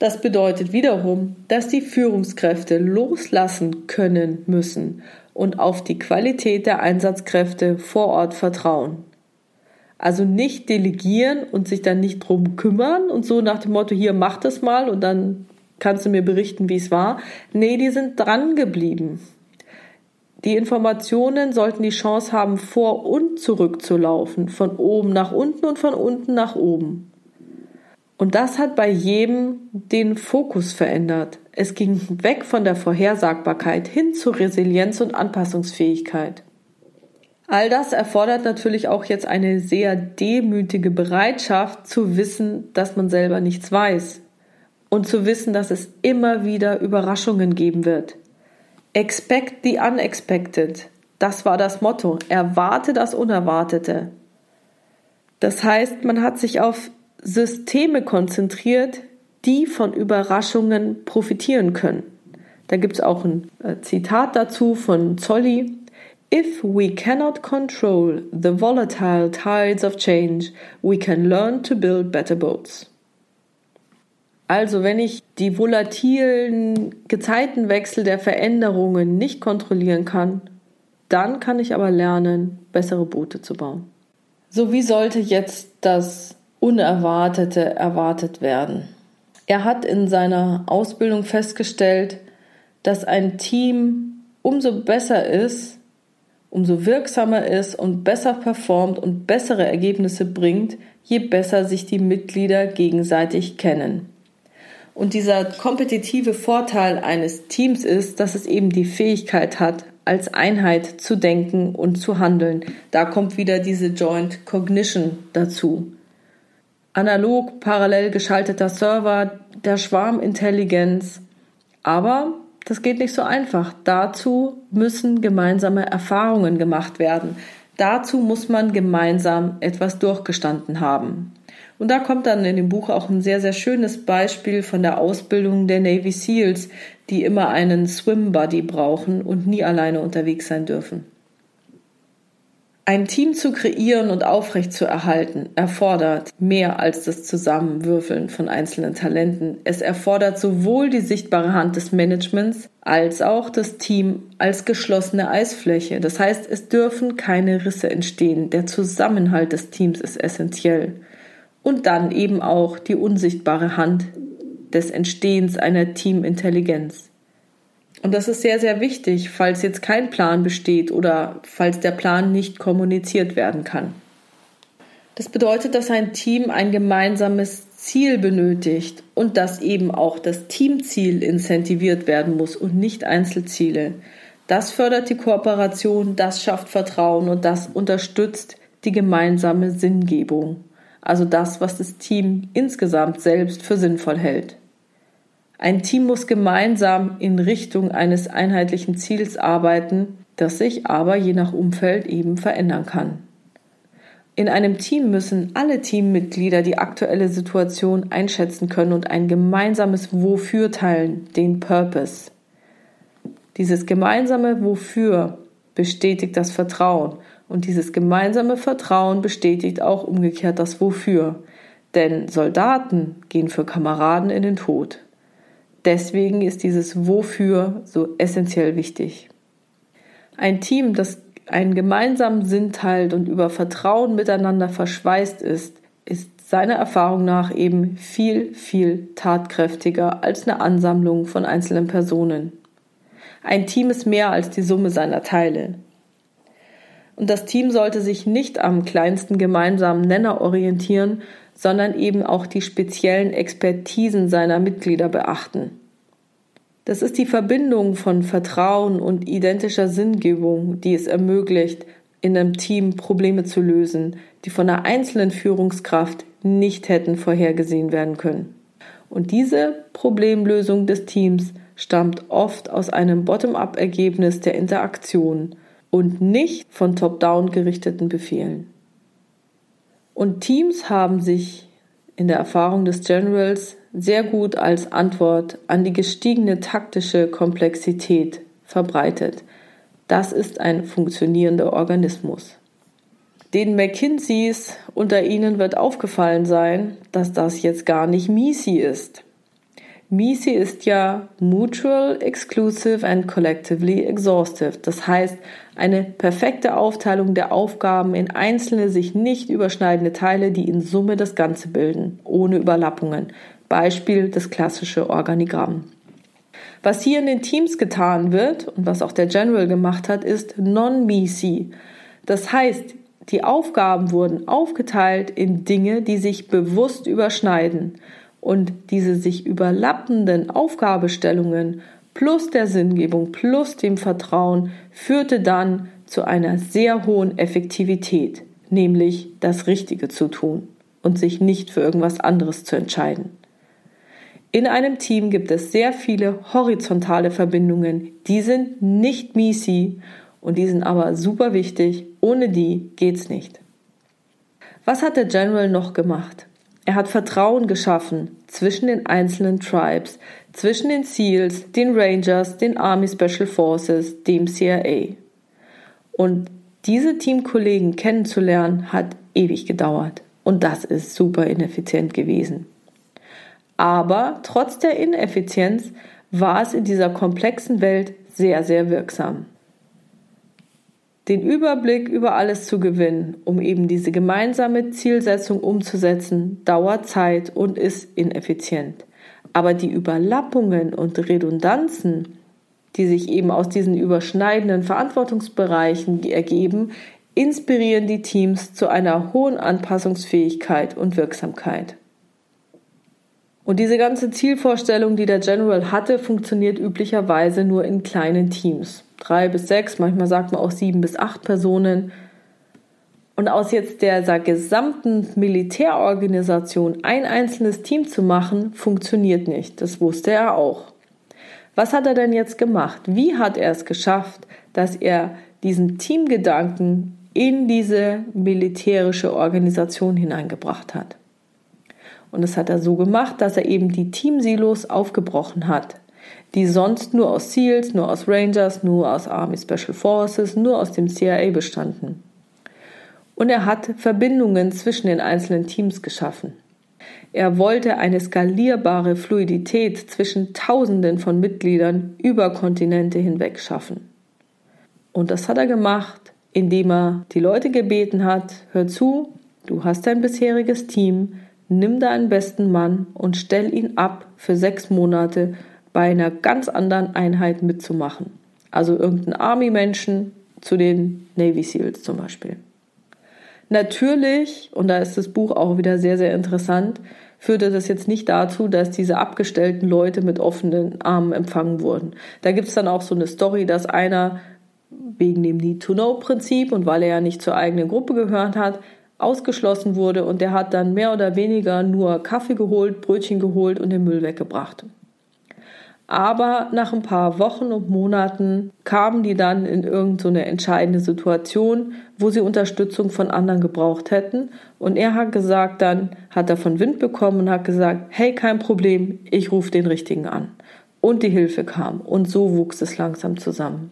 Das bedeutet wiederum, dass die Führungskräfte loslassen können müssen und auf die Qualität der Einsatzkräfte vor Ort vertrauen. Also nicht delegieren und sich dann nicht drum kümmern und so nach dem Motto, hier mach das mal und dann kannst du mir berichten, wie es war. Nee, die sind dran geblieben. Die Informationen sollten die Chance haben, vor und zurück zu laufen, von oben nach unten und von unten nach oben. Und das hat bei jedem den Fokus verändert. Es ging weg von der Vorhersagbarkeit hin zu Resilienz und Anpassungsfähigkeit. All das erfordert natürlich auch jetzt eine sehr demütige Bereitschaft zu wissen, dass man selber nichts weiß und zu wissen, dass es immer wieder Überraschungen geben wird. Expect the unexpected. Das war das Motto. Erwarte das Unerwartete. Das heißt, man hat sich auf Systeme konzentriert, die von Überraschungen profitieren können. Da gibt es auch ein äh, Zitat dazu von Zolli. If we cannot control the volatile tides of change, we can learn to build better boats. Also wenn ich die volatilen Gezeitenwechsel der Veränderungen nicht kontrollieren kann, dann kann ich aber lernen, bessere Boote zu bauen. So wie sollte jetzt das Unerwartete erwartet werden? Er hat in seiner Ausbildung festgestellt, dass ein Team umso besser ist, umso wirksamer ist und besser performt und bessere Ergebnisse bringt, je besser sich die Mitglieder gegenseitig kennen. Und dieser kompetitive Vorteil eines Teams ist, dass es eben die Fähigkeit hat, als Einheit zu denken und zu handeln. Da kommt wieder diese Joint Cognition dazu. Analog, parallel geschalteter Server, der Schwarmintelligenz. Aber das geht nicht so einfach. Dazu müssen gemeinsame Erfahrungen gemacht werden. Dazu muss man gemeinsam etwas durchgestanden haben. Und da kommt dann in dem Buch auch ein sehr, sehr schönes Beispiel von der Ausbildung der Navy SEALs, die immer einen Swim Buddy brauchen und nie alleine unterwegs sein dürfen. Ein Team zu kreieren und aufrecht zu erhalten erfordert mehr als das Zusammenwürfeln von einzelnen Talenten. Es erfordert sowohl die sichtbare Hand des Managements als auch das Team als geschlossene Eisfläche. Das heißt, es dürfen keine Risse entstehen. Der Zusammenhalt des Teams ist essentiell und dann eben auch die unsichtbare Hand des Entstehens einer Teamintelligenz. Und das ist sehr, sehr wichtig, falls jetzt kein Plan besteht oder falls der Plan nicht kommuniziert werden kann. Das bedeutet, dass ein Team ein gemeinsames Ziel benötigt und dass eben auch das Teamziel incentiviert werden muss und nicht Einzelziele. Das fördert die Kooperation, das schafft Vertrauen und das unterstützt die gemeinsame Sinngebung also das, was das Team insgesamt selbst für sinnvoll hält. Ein Team muss gemeinsam in Richtung eines einheitlichen Ziels arbeiten, das sich aber je nach Umfeld eben verändern kann. In einem Team müssen alle Teammitglieder die aktuelle Situation einschätzen können und ein gemeinsames Wofür teilen, den Purpose. Dieses gemeinsame Wofür bestätigt das Vertrauen und dieses gemeinsame Vertrauen bestätigt auch umgekehrt das Wofür. Denn Soldaten gehen für Kameraden in den Tod. Deswegen ist dieses Wofür so essentiell wichtig. Ein Team, das einen gemeinsamen Sinn teilt und über Vertrauen miteinander verschweißt ist, ist seiner Erfahrung nach eben viel, viel tatkräftiger als eine Ansammlung von einzelnen Personen. Ein Team ist mehr als die Summe seiner Teile. Und das Team sollte sich nicht am kleinsten gemeinsamen Nenner orientieren, sondern eben auch die speziellen Expertisen seiner Mitglieder beachten. Das ist die Verbindung von Vertrauen und identischer Sinngebung, die es ermöglicht, in einem Team Probleme zu lösen, die von einer einzelnen Führungskraft nicht hätten vorhergesehen werden können. Und diese Problemlösung des Teams stammt oft aus einem Bottom-up-Ergebnis der Interaktion und nicht von top-down gerichteten Befehlen. Und Teams haben sich in der Erfahrung des Generals sehr gut als Antwort an die gestiegene taktische Komplexität verbreitet. Das ist ein funktionierender Organismus. Den McKinseys unter Ihnen wird aufgefallen sein, dass das jetzt gar nicht MISI ist. MISI ist ja Mutual, Exclusive and Collectively Exhaustive. Das heißt, eine perfekte Aufteilung der Aufgaben in einzelne sich nicht überschneidende Teile, die in Summe das Ganze bilden, ohne Überlappungen. Beispiel das klassische Organigramm. Was hier in den Teams getan wird und was auch der General gemacht hat, ist Non-MISI. Das heißt, die Aufgaben wurden aufgeteilt in Dinge, die sich bewusst überschneiden. Und diese sich überlappenden Aufgabestellungen plus der Sinngebung plus dem Vertrauen führte dann zu einer sehr hohen Effektivität, nämlich das Richtige zu tun und sich nicht für irgendwas anderes zu entscheiden. In einem Team gibt es sehr viele horizontale Verbindungen, die sind nicht MISI und die sind aber super wichtig, ohne die geht's nicht. Was hat der General noch gemacht? Er hat Vertrauen geschaffen zwischen den einzelnen Tribes, zwischen den SEALs, den Rangers, den Army Special Forces, dem CIA. Und diese Teamkollegen kennenzulernen hat ewig gedauert. Und das ist super ineffizient gewesen. Aber trotz der Ineffizienz war es in dieser komplexen Welt sehr, sehr wirksam. Den Überblick über alles zu gewinnen, um eben diese gemeinsame Zielsetzung umzusetzen, dauert Zeit und ist ineffizient. Aber die Überlappungen und Redundanzen, die sich eben aus diesen überschneidenden Verantwortungsbereichen ergeben, inspirieren die Teams zu einer hohen Anpassungsfähigkeit und Wirksamkeit. Und diese ganze Zielvorstellung, die der General hatte, funktioniert üblicherweise nur in kleinen Teams. Drei bis sechs, manchmal sagt man auch sieben bis acht Personen. Und aus jetzt der gesamten Militärorganisation ein einzelnes Team zu machen, funktioniert nicht. Das wusste er auch. Was hat er denn jetzt gemacht? Wie hat er es geschafft, dass er diesen Teamgedanken in diese militärische Organisation hineingebracht hat? Und das hat er so gemacht, dass er eben die Teamsilos aufgebrochen hat, die sonst nur aus SEALs, nur aus Rangers, nur aus Army Special Forces, nur aus dem CIA bestanden. Und er hat Verbindungen zwischen den einzelnen Teams geschaffen. Er wollte eine skalierbare Fluidität zwischen Tausenden von Mitgliedern über Kontinente hinweg schaffen. Und das hat er gemacht, indem er die Leute gebeten hat, hör zu, du hast dein bisheriges Team, nimm deinen besten Mann und stell ihn ab für sechs Monate bei einer ganz anderen Einheit mitzumachen. Also irgendeinen Army-Menschen zu den Navy SEALs zum Beispiel. Natürlich, und da ist das Buch auch wieder sehr, sehr interessant, führte das jetzt nicht dazu, dass diese abgestellten Leute mit offenen Armen empfangen wurden. Da gibt es dann auch so eine Story, dass einer wegen dem Need-to-Know-Prinzip und weil er ja nicht zur eigenen Gruppe gehört hat, ausgeschlossen wurde und der hat dann mehr oder weniger nur Kaffee geholt, Brötchen geholt und den Müll weggebracht. Aber nach ein paar Wochen und Monaten kamen die dann in irgendeine so entscheidende Situation, wo sie Unterstützung von anderen gebraucht hätten. Und er hat gesagt, dann hat er von Wind bekommen und hat gesagt, hey, kein Problem, ich rufe den Richtigen an. Und die Hilfe kam. Und so wuchs es langsam zusammen.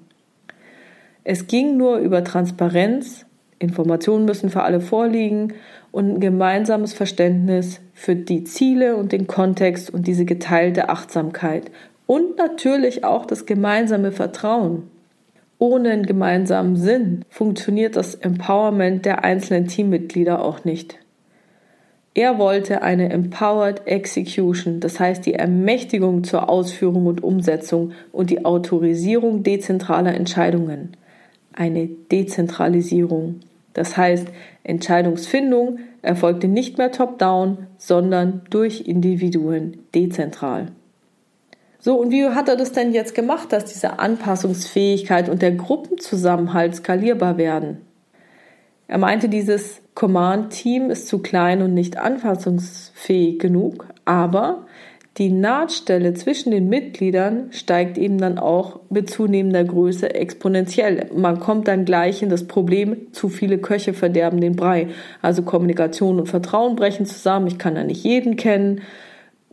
Es ging nur über Transparenz Informationen müssen für alle vorliegen und ein gemeinsames Verständnis für die Ziele und den Kontext und diese geteilte Achtsamkeit und natürlich auch das gemeinsame Vertrauen. Ohne einen gemeinsamen Sinn funktioniert das Empowerment der einzelnen Teammitglieder auch nicht. Er wollte eine Empowered Execution, das heißt die Ermächtigung zur Ausführung und Umsetzung und die Autorisierung dezentraler Entscheidungen. Eine Dezentralisierung. Das heißt, Entscheidungsfindung erfolgte nicht mehr top-down, sondern durch Individuen dezentral. So, und wie hat er das denn jetzt gemacht, dass diese Anpassungsfähigkeit und der Gruppenzusammenhalt skalierbar werden? Er meinte, dieses Command-Team ist zu klein und nicht anpassungsfähig genug, aber die Nahtstelle zwischen den Mitgliedern steigt eben dann auch mit zunehmender Größe exponentiell. Man kommt dann gleich in das Problem, zu viele Köche verderben den Brei. Also Kommunikation und Vertrauen brechen zusammen. Ich kann da nicht jeden kennen.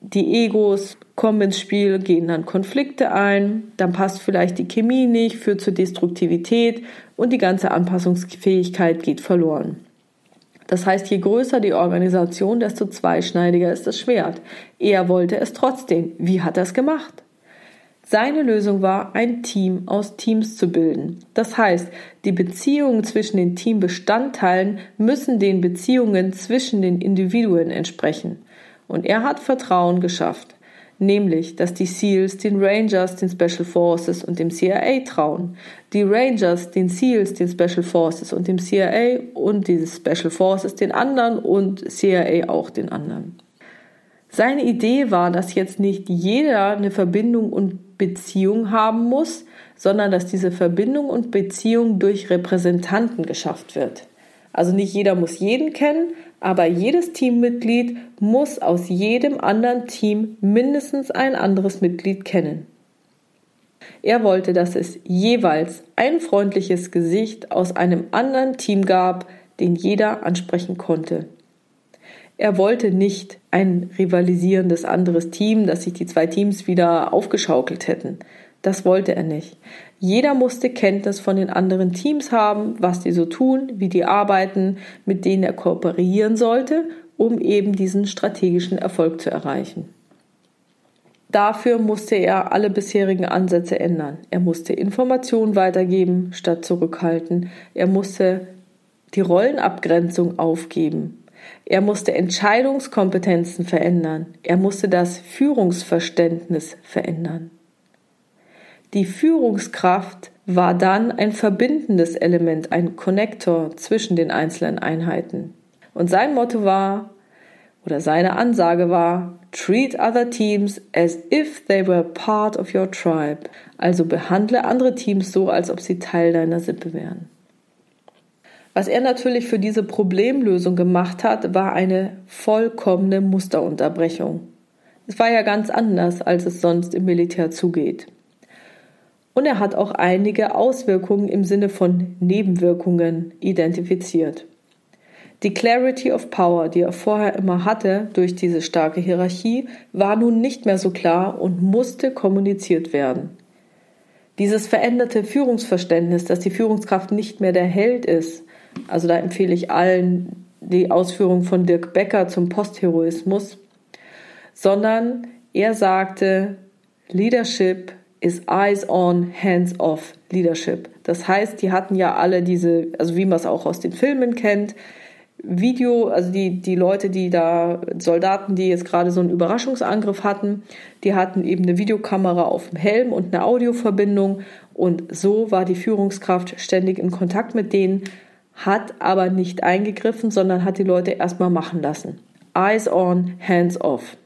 Die Egos kommen ins Spiel, gehen dann Konflikte ein, dann passt vielleicht die Chemie nicht, führt zur Destruktivität und die ganze Anpassungsfähigkeit geht verloren. Das heißt, je größer die Organisation, desto zweischneidiger ist das Schwert. Er wollte es trotzdem. Wie hat er es gemacht? Seine Lösung war, ein Team aus Teams zu bilden. Das heißt, die Beziehungen zwischen den Teambestandteilen müssen den Beziehungen zwischen den Individuen entsprechen. Und er hat Vertrauen geschafft nämlich dass die SEALs den Rangers, den Special Forces und dem CIA trauen, die Rangers den SEALs, den Special Forces und dem CIA und die Special Forces den anderen und CIA auch den anderen. Seine Idee war, dass jetzt nicht jeder eine Verbindung und Beziehung haben muss, sondern dass diese Verbindung und Beziehung durch Repräsentanten geschafft wird. Also nicht jeder muss jeden kennen, aber jedes Teammitglied muss aus jedem anderen Team mindestens ein anderes Mitglied kennen. Er wollte, dass es jeweils ein freundliches Gesicht aus einem anderen Team gab, den jeder ansprechen konnte. Er wollte nicht ein rivalisierendes anderes Team, dass sich die zwei Teams wieder aufgeschaukelt hätten. Das wollte er nicht. Jeder musste Kenntnis von den anderen Teams haben, was die so tun, wie die arbeiten, mit denen er kooperieren sollte, um eben diesen strategischen Erfolg zu erreichen. Dafür musste er alle bisherigen Ansätze ändern. Er musste Informationen weitergeben statt zurückhalten. Er musste die Rollenabgrenzung aufgeben. Er musste Entscheidungskompetenzen verändern. Er musste das Führungsverständnis verändern. Die Führungskraft war dann ein verbindendes Element, ein Konnektor zwischen den einzelnen Einheiten. Und sein Motto war, oder seine Ansage war, treat other teams as if they were part of your tribe. Also behandle andere Teams so, als ob sie Teil deiner Sippe wären. Was er natürlich für diese Problemlösung gemacht hat, war eine vollkommene Musterunterbrechung. Es war ja ganz anders, als es sonst im Militär zugeht. Und er hat auch einige Auswirkungen im Sinne von Nebenwirkungen identifiziert. Die Clarity of Power, die er vorher immer hatte durch diese starke Hierarchie, war nun nicht mehr so klar und musste kommuniziert werden. Dieses veränderte Führungsverständnis, dass die Führungskraft nicht mehr der Held ist, also da empfehle ich allen die Ausführung von Dirk Becker zum Postheroismus, sondern er sagte, Leadership is eyes on, hands off Leadership. Das heißt, die hatten ja alle diese, also wie man es auch aus den Filmen kennt, Video, also die, die Leute, die da, Soldaten, die jetzt gerade so einen Überraschungsangriff hatten, die hatten eben eine Videokamera auf dem Helm und eine Audioverbindung und so war die Führungskraft ständig in Kontakt mit denen, hat aber nicht eingegriffen, sondern hat die Leute erstmal machen lassen. Eyes on, hands off.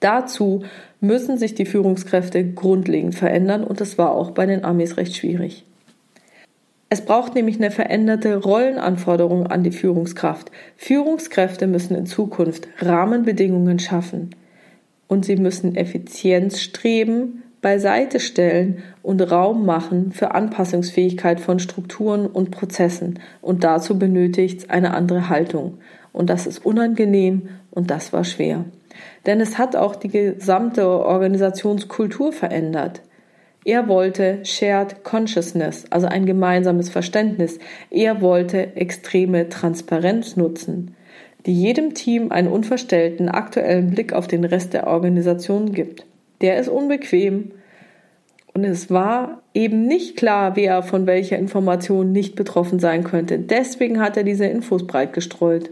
Dazu müssen sich die Führungskräfte grundlegend verändern und das war auch bei den Amis recht schwierig. Es braucht nämlich eine veränderte Rollenanforderung an die Führungskraft. Führungskräfte müssen in Zukunft Rahmenbedingungen schaffen und sie müssen Effizienz streben, beiseite stellen und Raum machen für Anpassungsfähigkeit von Strukturen und Prozessen. Und dazu benötigt es eine andere Haltung. Und das ist unangenehm und das war schwer. Denn es hat auch die gesamte Organisationskultur verändert. Er wollte Shared Consciousness, also ein gemeinsames Verständnis. Er wollte extreme Transparenz nutzen, die jedem Team einen unverstellten aktuellen Blick auf den Rest der Organisation gibt. Der ist unbequem und es war eben nicht klar, wer von welcher Information nicht betroffen sein könnte. Deswegen hat er diese Infos breit gestreut.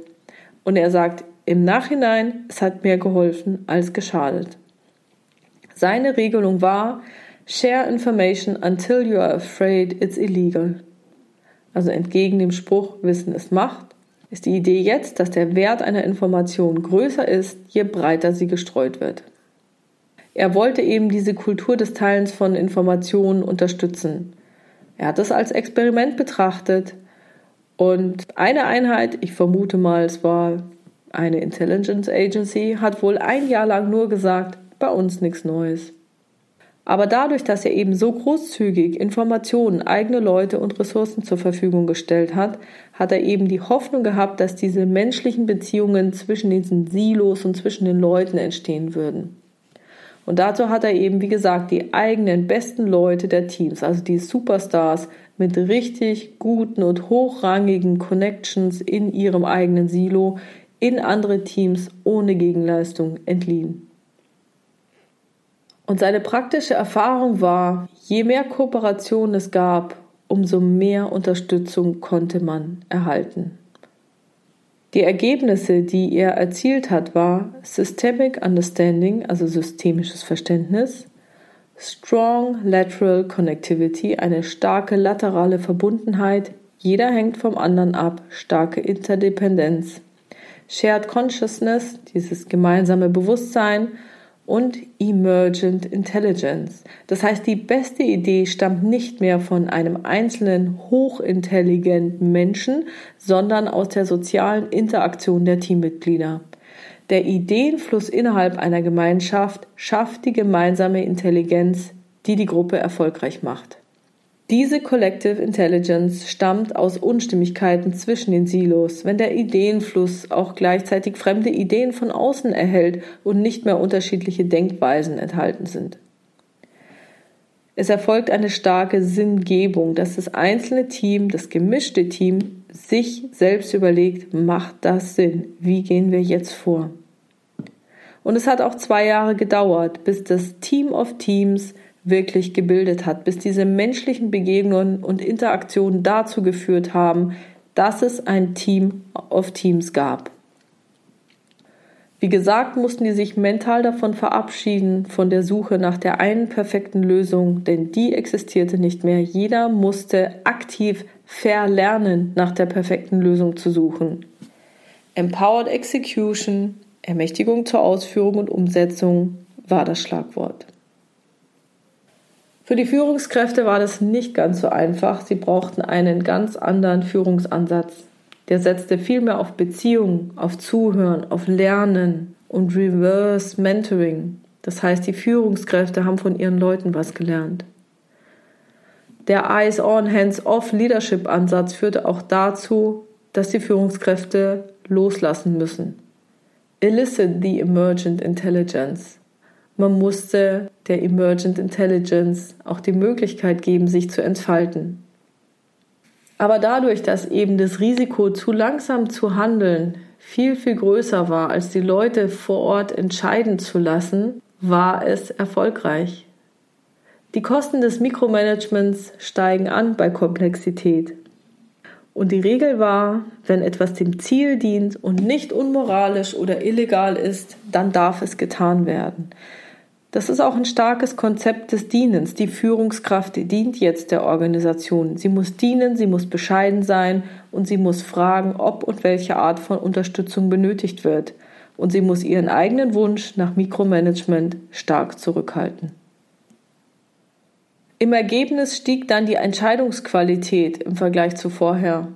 Und er sagt, im Nachhinein, es hat mehr geholfen als geschadet. Seine Regelung war, share information until you are afraid it's illegal. Also entgegen dem Spruch Wissen ist Macht, ist die Idee jetzt, dass der Wert einer Information größer ist, je breiter sie gestreut wird. Er wollte eben diese Kultur des Teilens von Informationen unterstützen. Er hat es als Experiment betrachtet und eine Einheit, ich vermute mal, es war eine Intelligence Agency hat wohl ein Jahr lang nur gesagt, bei uns nichts Neues. Aber dadurch, dass er eben so großzügig Informationen, eigene Leute und Ressourcen zur Verfügung gestellt hat, hat er eben die Hoffnung gehabt, dass diese menschlichen Beziehungen zwischen diesen Silos und zwischen den Leuten entstehen würden. Und dazu hat er eben, wie gesagt, die eigenen besten Leute der Teams, also die Superstars mit richtig guten und hochrangigen Connections in ihrem eigenen Silo in andere Teams ohne Gegenleistung entliehen. Und seine praktische Erfahrung war, je mehr Kooperation es gab, umso mehr Unterstützung konnte man erhalten. Die Ergebnisse, die er erzielt hat, war Systemic Understanding, also systemisches Verständnis, Strong Lateral Connectivity, eine starke laterale Verbundenheit, jeder hängt vom anderen ab, starke Interdependenz, Shared Consciousness, dieses gemeinsame Bewusstsein und Emergent Intelligence. Das heißt, die beste Idee stammt nicht mehr von einem einzelnen hochintelligenten Menschen, sondern aus der sozialen Interaktion der Teammitglieder. Der Ideenfluss innerhalb einer Gemeinschaft schafft die gemeinsame Intelligenz, die die Gruppe erfolgreich macht. Diese Collective Intelligence stammt aus Unstimmigkeiten zwischen den Silos, wenn der Ideenfluss auch gleichzeitig fremde Ideen von außen erhält und nicht mehr unterschiedliche Denkweisen enthalten sind. Es erfolgt eine starke Sinngebung, dass das einzelne Team, das gemischte Team sich selbst überlegt, macht das Sinn? Wie gehen wir jetzt vor? Und es hat auch zwei Jahre gedauert, bis das Team of Teams wirklich gebildet hat, bis diese menschlichen Begegnungen und Interaktionen dazu geführt haben, dass es ein Team of Teams gab. Wie gesagt, mussten die sich mental davon verabschieden, von der Suche nach der einen perfekten Lösung, denn die existierte nicht mehr. Jeder musste aktiv verlernen, nach der perfekten Lösung zu suchen. Empowered Execution, Ermächtigung zur Ausführung und Umsetzung war das Schlagwort. Für die Führungskräfte war das nicht ganz so einfach. Sie brauchten einen ganz anderen Führungsansatz. Der setzte vielmehr auf Beziehungen, auf Zuhören, auf Lernen und Reverse Mentoring. Das heißt, die Führungskräfte haben von ihren Leuten was gelernt. Der Eyes-on, Hands-off Leadership-Ansatz führte auch dazu, dass die Führungskräfte loslassen müssen. Elicit the Emergent Intelligence. Man musste der Emergent Intelligence auch die Möglichkeit geben, sich zu entfalten. Aber dadurch, dass eben das Risiko, zu langsam zu handeln, viel, viel größer war, als die Leute vor Ort entscheiden zu lassen, war es erfolgreich. Die Kosten des Mikromanagements steigen an bei Komplexität. Und die Regel war, wenn etwas dem Ziel dient und nicht unmoralisch oder illegal ist, dann darf es getan werden. Das ist auch ein starkes Konzept des Dienens. Die Führungskraft dient jetzt der Organisation. Sie muss dienen, sie muss bescheiden sein und sie muss fragen, ob und welche Art von Unterstützung benötigt wird. Und sie muss ihren eigenen Wunsch nach Mikromanagement stark zurückhalten. Im Ergebnis stieg dann die Entscheidungsqualität im Vergleich zu vorher.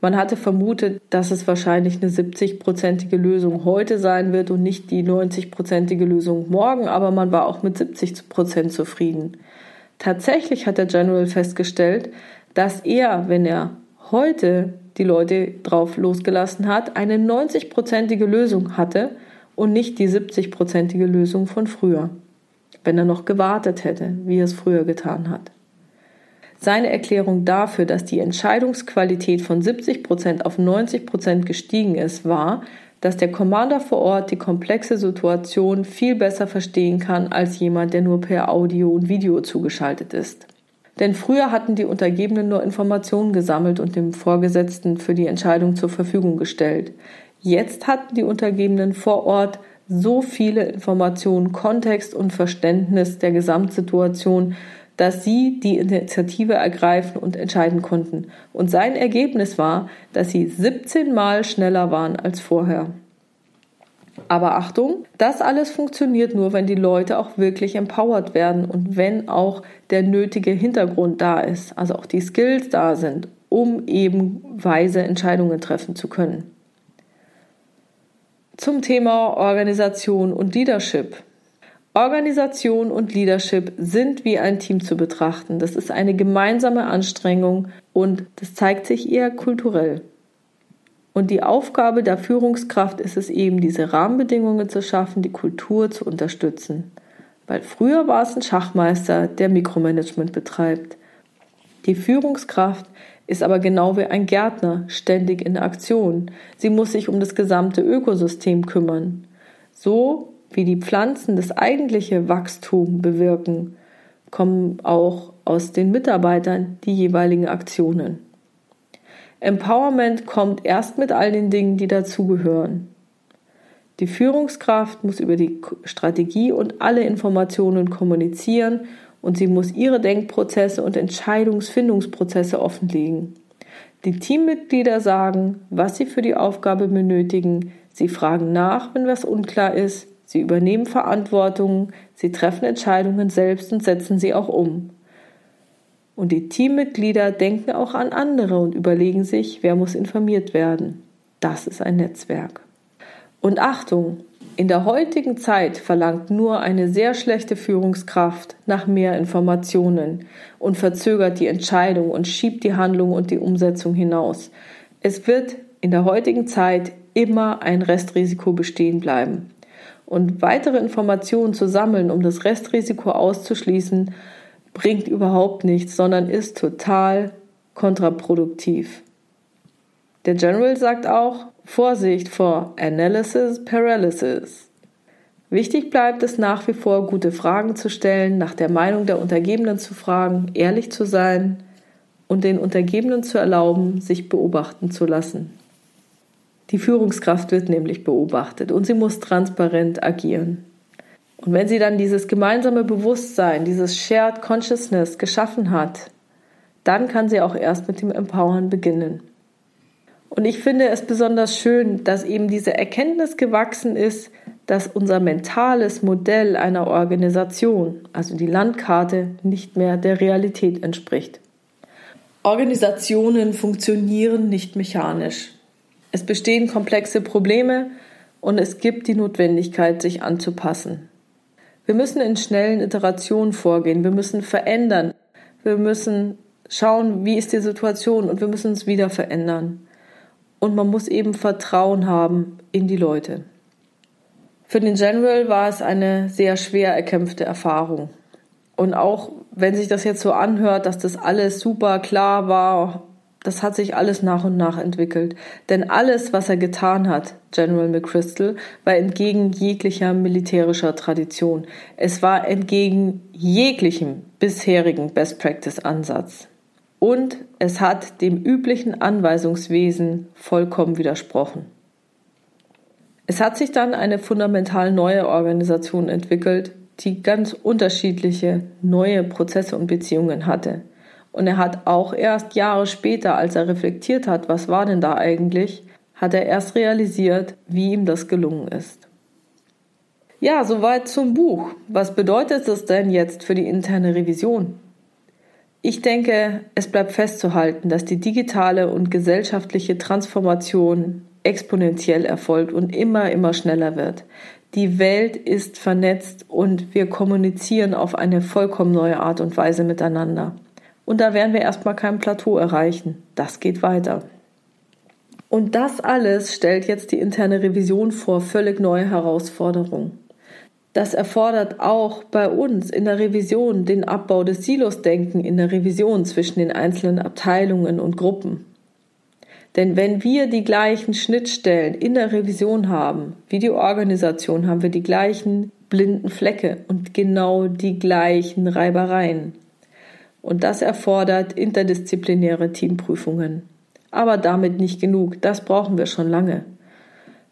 Man hatte vermutet, dass es wahrscheinlich eine 70-prozentige Lösung heute sein wird und nicht die 90-prozentige Lösung morgen, aber man war auch mit 70 Prozent zufrieden. Tatsächlich hat der General festgestellt, dass er, wenn er heute die Leute drauf losgelassen hat, eine 90-prozentige Lösung hatte und nicht die 70-prozentige Lösung von früher, wenn er noch gewartet hätte, wie er es früher getan hat. Seine Erklärung dafür, dass die Entscheidungsqualität von 70 Prozent auf 90 Prozent gestiegen ist, war, dass der Commander vor Ort die komplexe Situation viel besser verstehen kann als jemand, der nur per Audio und Video zugeschaltet ist. Denn früher hatten die Untergebenen nur Informationen gesammelt und dem Vorgesetzten für die Entscheidung zur Verfügung gestellt. Jetzt hatten die Untergebenen vor Ort so viele Informationen, Kontext und Verständnis der Gesamtsituation, dass sie die Initiative ergreifen und entscheiden konnten. Und sein Ergebnis war, dass sie 17 Mal schneller waren als vorher. Aber Achtung, das alles funktioniert nur, wenn die Leute auch wirklich empowered werden und wenn auch der nötige Hintergrund da ist, also auch die Skills da sind, um eben weise Entscheidungen treffen zu können. Zum Thema Organisation und Leadership. Organisation und Leadership sind wie ein Team zu betrachten. Das ist eine gemeinsame Anstrengung und das zeigt sich eher kulturell. Und die Aufgabe der Führungskraft ist es eben, diese Rahmenbedingungen zu schaffen, die Kultur zu unterstützen. Weil früher war es ein Schachmeister, der Mikromanagement betreibt. Die Führungskraft ist aber genau wie ein Gärtner, ständig in Aktion. Sie muss sich um das gesamte Ökosystem kümmern. So wie die Pflanzen das eigentliche Wachstum bewirken, kommen auch aus den Mitarbeitern die jeweiligen Aktionen. Empowerment kommt erst mit all den Dingen, die dazugehören. Die Führungskraft muss über die Strategie und alle Informationen kommunizieren und sie muss ihre Denkprozesse und Entscheidungsfindungsprozesse offenlegen. Die Teammitglieder sagen, was sie für die Aufgabe benötigen, sie fragen nach, wenn was unklar ist, Sie übernehmen Verantwortung, sie treffen Entscheidungen selbst und setzen sie auch um. Und die Teammitglieder denken auch an andere und überlegen sich, wer muss informiert werden. Das ist ein Netzwerk. Und Achtung, In der heutigen Zeit verlangt nur eine sehr schlechte Führungskraft nach mehr Informationen und verzögert die Entscheidung und schiebt die Handlung und die Umsetzung hinaus. Es wird in der heutigen Zeit immer ein Restrisiko bestehen bleiben. Und weitere Informationen zu sammeln, um das Restrisiko auszuschließen, bringt überhaupt nichts, sondern ist total kontraproduktiv. Der General sagt auch, Vorsicht vor Analysis Paralysis. Wichtig bleibt es nach wie vor, gute Fragen zu stellen, nach der Meinung der Untergebenen zu fragen, ehrlich zu sein und den Untergebenen zu erlauben, sich beobachten zu lassen. Die Führungskraft wird nämlich beobachtet und sie muss transparent agieren. Und wenn sie dann dieses gemeinsame Bewusstsein, dieses Shared Consciousness geschaffen hat, dann kann sie auch erst mit dem Empowern beginnen. Und ich finde es besonders schön, dass eben diese Erkenntnis gewachsen ist, dass unser mentales Modell einer Organisation, also die Landkarte, nicht mehr der Realität entspricht. Organisationen funktionieren nicht mechanisch. Es bestehen komplexe Probleme und es gibt die Notwendigkeit, sich anzupassen. Wir müssen in schnellen Iterationen vorgehen, wir müssen verändern, wir müssen schauen, wie ist die Situation und wir müssen uns wieder verändern und man muss eben Vertrauen haben in die Leute. Für den General war es eine sehr schwer erkämpfte Erfahrung. Und auch wenn sich das jetzt so anhört, dass das alles super klar war, das hat sich alles nach und nach entwickelt. Denn alles, was er getan hat, General McChrystal, war entgegen jeglicher militärischer Tradition. Es war entgegen jeglichem bisherigen Best Practice Ansatz und es hat dem üblichen Anweisungswesen vollkommen widersprochen. Es hat sich dann eine fundamental neue Organisation entwickelt, die ganz unterschiedliche neue Prozesse und Beziehungen hatte. Und er hat auch erst Jahre später, als er reflektiert hat, was war denn da eigentlich, hat er erst realisiert, wie ihm das gelungen ist. Ja, soweit zum Buch. Was bedeutet es denn jetzt für die interne Revision? Ich denke, es bleibt festzuhalten, dass die digitale und gesellschaftliche Transformation exponentiell erfolgt und immer, immer schneller wird. Die Welt ist vernetzt und wir kommunizieren auf eine vollkommen neue Art und Weise miteinander. Und da werden wir erstmal kein Plateau erreichen. Das geht weiter. Und das alles stellt jetzt die interne Revision vor völlig neue Herausforderungen. Das erfordert auch bei uns in der Revision den Abbau des Silosdenken in der Revision zwischen den einzelnen Abteilungen und Gruppen. Denn wenn wir die gleichen Schnittstellen in der Revision haben, wie die Organisation, haben wir die gleichen blinden Flecke und genau die gleichen Reibereien. Und das erfordert interdisziplinäre Teamprüfungen. Aber damit nicht genug, das brauchen wir schon lange.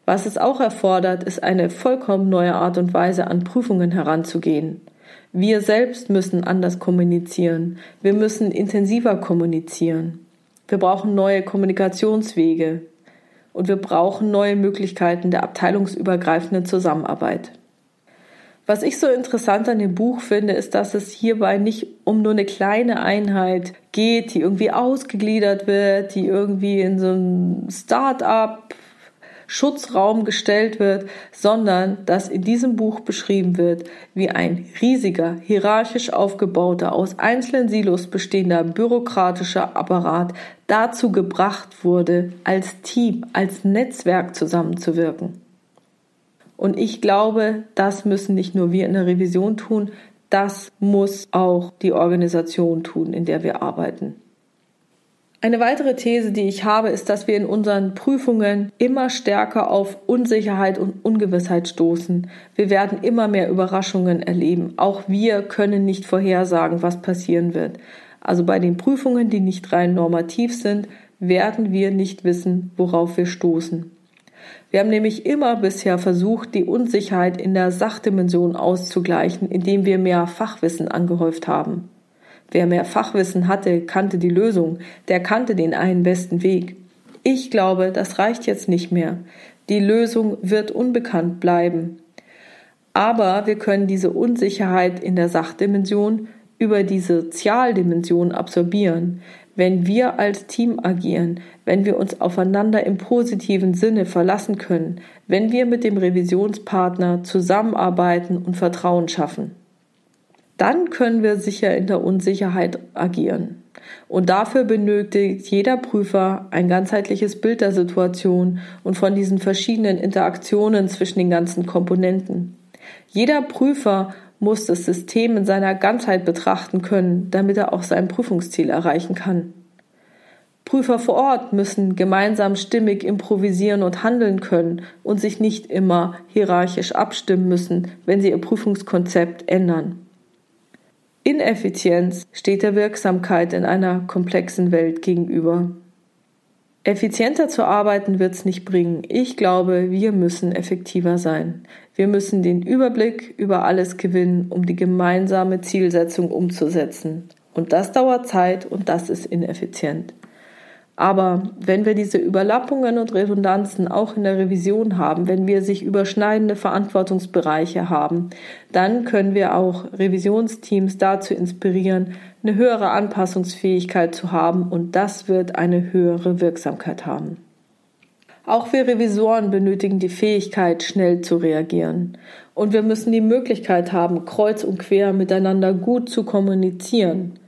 Was es auch erfordert, ist eine vollkommen neue Art und Weise an Prüfungen heranzugehen. Wir selbst müssen anders kommunizieren. Wir müssen intensiver kommunizieren. Wir brauchen neue Kommunikationswege. Und wir brauchen neue Möglichkeiten der abteilungsübergreifenden Zusammenarbeit. Was ich so interessant an dem Buch finde, ist, dass es hierbei nicht um nur eine kleine Einheit geht, die irgendwie ausgegliedert wird, die irgendwie in so einem Start-up Schutzraum gestellt wird, sondern dass in diesem Buch beschrieben wird, wie ein riesiger, hierarchisch aufgebauter, aus einzelnen Silos bestehender bürokratischer Apparat dazu gebracht wurde, als Team, als Netzwerk zusammenzuwirken. Und ich glaube, das müssen nicht nur wir in der Revision tun, das muss auch die Organisation tun, in der wir arbeiten. Eine weitere These, die ich habe, ist, dass wir in unseren Prüfungen immer stärker auf Unsicherheit und Ungewissheit stoßen. Wir werden immer mehr Überraschungen erleben. Auch wir können nicht vorhersagen, was passieren wird. Also bei den Prüfungen, die nicht rein normativ sind, werden wir nicht wissen, worauf wir stoßen. Wir haben nämlich immer bisher versucht, die Unsicherheit in der Sachdimension auszugleichen, indem wir mehr Fachwissen angehäuft haben. Wer mehr Fachwissen hatte, kannte die Lösung, der kannte den einen besten Weg. Ich glaube, das reicht jetzt nicht mehr. Die Lösung wird unbekannt bleiben. Aber wir können diese Unsicherheit in der Sachdimension über die Sozialdimension absorbieren, wenn wir als Team agieren, wenn wir uns aufeinander im positiven Sinne verlassen können, wenn wir mit dem Revisionspartner zusammenarbeiten und Vertrauen schaffen. Dann können wir sicher in der Unsicherheit agieren. Und dafür benötigt jeder Prüfer ein ganzheitliches Bild der Situation und von diesen verschiedenen Interaktionen zwischen den ganzen Komponenten. Jeder Prüfer muss das System in seiner Ganzheit betrachten können, damit er auch sein Prüfungsziel erreichen kann. Prüfer vor Ort müssen gemeinsam stimmig improvisieren und handeln können und sich nicht immer hierarchisch abstimmen müssen, wenn sie ihr Prüfungskonzept ändern. Ineffizienz steht der Wirksamkeit in einer komplexen Welt gegenüber. Effizienter zu arbeiten wird's nicht bringen. Ich glaube, wir müssen effektiver sein. Wir müssen den Überblick über alles gewinnen, um die gemeinsame Zielsetzung umzusetzen. Und das dauert Zeit und das ist ineffizient. Aber wenn wir diese Überlappungen und Redundanzen auch in der Revision haben, wenn wir sich überschneidende Verantwortungsbereiche haben, dann können wir auch Revisionsteams dazu inspirieren, eine höhere Anpassungsfähigkeit zu haben und das wird eine höhere Wirksamkeit haben. Auch wir Revisoren benötigen die Fähigkeit, schnell zu reagieren. Und wir müssen die Möglichkeit haben, kreuz und quer miteinander gut zu kommunizieren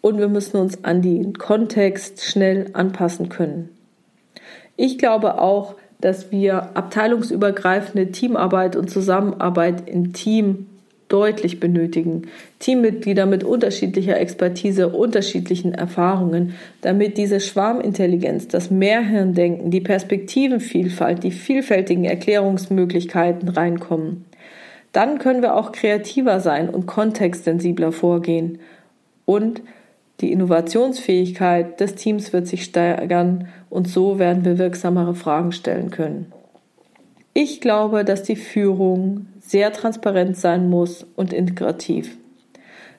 und wir müssen uns an den Kontext schnell anpassen können. Ich glaube auch, dass wir abteilungsübergreifende Teamarbeit und Zusammenarbeit im Team deutlich benötigen. Teammitglieder mit unterschiedlicher Expertise, unterschiedlichen Erfahrungen, damit diese Schwarmintelligenz, das Mehrhirndenken, die Perspektivenvielfalt, die vielfältigen Erklärungsmöglichkeiten reinkommen. Dann können wir auch kreativer sein und kontextsensibler vorgehen. Und die Innovationsfähigkeit des Teams wird sich steigern und so werden wir wirksamere Fragen stellen können. Ich glaube, dass die Führung sehr transparent sein muss und integrativ.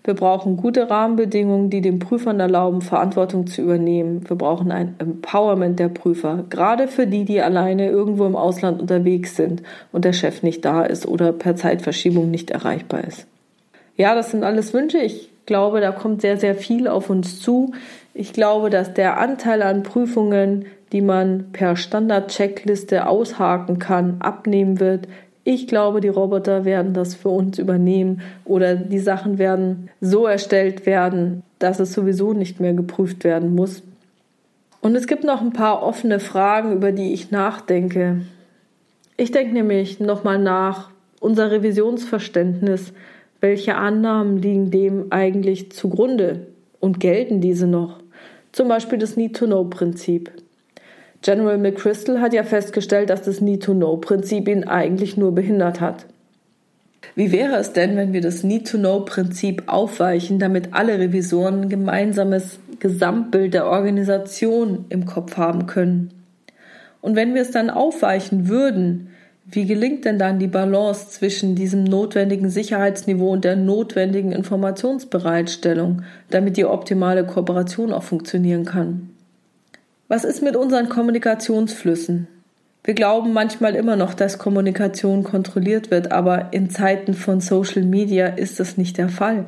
Wir brauchen gute Rahmenbedingungen, die den Prüfern erlauben, Verantwortung zu übernehmen. Wir brauchen ein Empowerment der Prüfer, gerade für die, die alleine irgendwo im Ausland unterwegs sind und der Chef nicht da ist oder per Zeitverschiebung nicht erreichbar ist. Ja, das sind alles Wünsche. Ich glaube, da kommt sehr, sehr viel auf uns zu. Ich glaube, dass der Anteil an Prüfungen, die man per Standard-Checkliste aushaken kann, abnehmen wird. Ich glaube, die Roboter werden das für uns übernehmen oder die Sachen werden so erstellt werden, dass es sowieso nicht mehr geprüft werden muss. Und es gibt noch ein paar offene Fragen, über die ich nachdenke. Ich denke nämlich nochmal nach, unser Revisionsverständnis welche Annahmen liegen dem eigentlich zugrunde und gelten diese noch? Zum Beispiel das Need-to-Know-Prinzip. General McChrystal hat ja festgestellt, dass das Need-to-Know-Prinzip ihn eigentlich nur behindert hat. Wie wäre es denn, wenn wir das Need-to-Know-Prinzip aufweichen, damit alle Revisoren ein gemeinsames Gesamtbild der Organisation im Kopf haben können? Und wenn wir es dann aufweichen würden, wie gelingt denn dann die Balance zwischen diesem notwendigen Sicherheitsniveau und der notwendigen Informationsbereitstellung, damit die optimale Kooperation auch funktionieren kann? Was ist mit unseren Kommunikationsflüssen? Wir glauben manchmal immer noch, dass Kommunikation kontrolliert wird, aber in Zeiten von Social Media ist das nicht der Fall.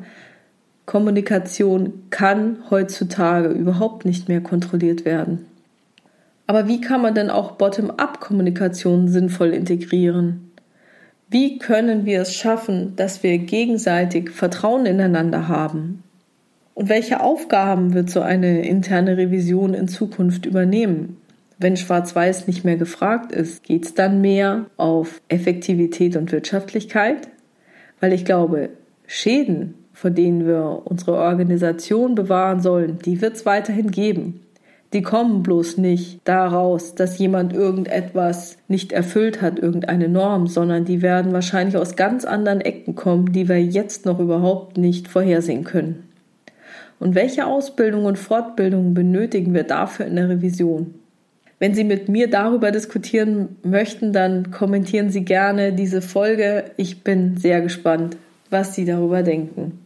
Kommunikation kann heutzutage überhaupt nicht mehr kontrolliert werden. Aber wie kann man denn auch Bottom-up-Kommunikation sinnvoll integrieren? Wie können wir es schaffen, dass wir gegenseitig Vertrauen ineinander haben? Und welche Aufgaben wird so eine interne Revision in Zukunft übernehmen? Wenn Schwarz-Weiß nicht mehr gefragt ist, geht es dann mehr auf Effektivität und Wirtschaftlichkeit? Weil ich glaube, Schäden, vor denen wir unsere Organisation bewahren sollen, die wird es weiterhin geben. Die kommen bloß nicht daraus, dass jemand irgendetwas nicht erfüllt hat, irgendeine Norm, sondern die werden wahrscheinlich aus ganz anderen Ecken kommen, die wir jetzt noch überhaupt nicht vorhersehen können. Und welche Ausbildung und Fortbildung benötigen wir dafür in der Revision? Wenn Sie mit mir darüber diskutieren möchten, dann kommentieren Sie gerne diese Folge. Ich bin sehr gespannt, was Sie darüber denken.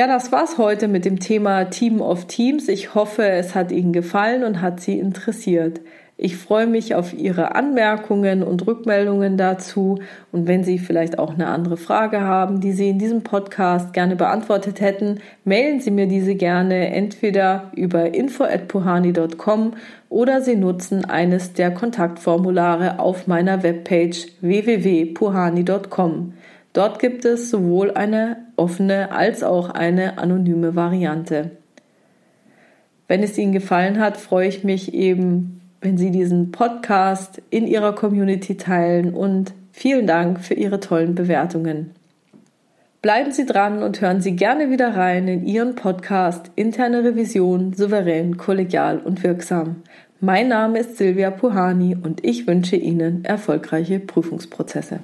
Ja, das war's heute mit dem Thema Team of Teams. Ich hoffe, es hat Ihnen gefallen und hat Sie interessiert. Ich freue mich auf Ihre Anmerkungen und Rückmeldungen dazu. Und wenn Sie vielleicht auch eine andere Frage haben, die Sie in diesem Podcast gerne beantwortet hätten, mailen Sie mir diese gerne entweder über info@puhani.com oder Sie nutzen eines der Kontaktformulare auf meiner Webpage www.puhani.com. Dort gibt es sowohl eine offene als auch eine anonyme Variante. Wenn es Ihnen gefallen hat, freue ich mich eben wenn Sie diesen Podcast in Ihrer Community teilen und vielen Dank für Ihre tollen Bewertungen. Bleiben Sie dran und hören Sie gerne wieder rein in Ihren Podcast Interne Revision souverän, kollegial und wirksam. Mein Name ist Silvia Puhani und ich wünsche Ihnen erfolgreiche Prüfungsprozesse.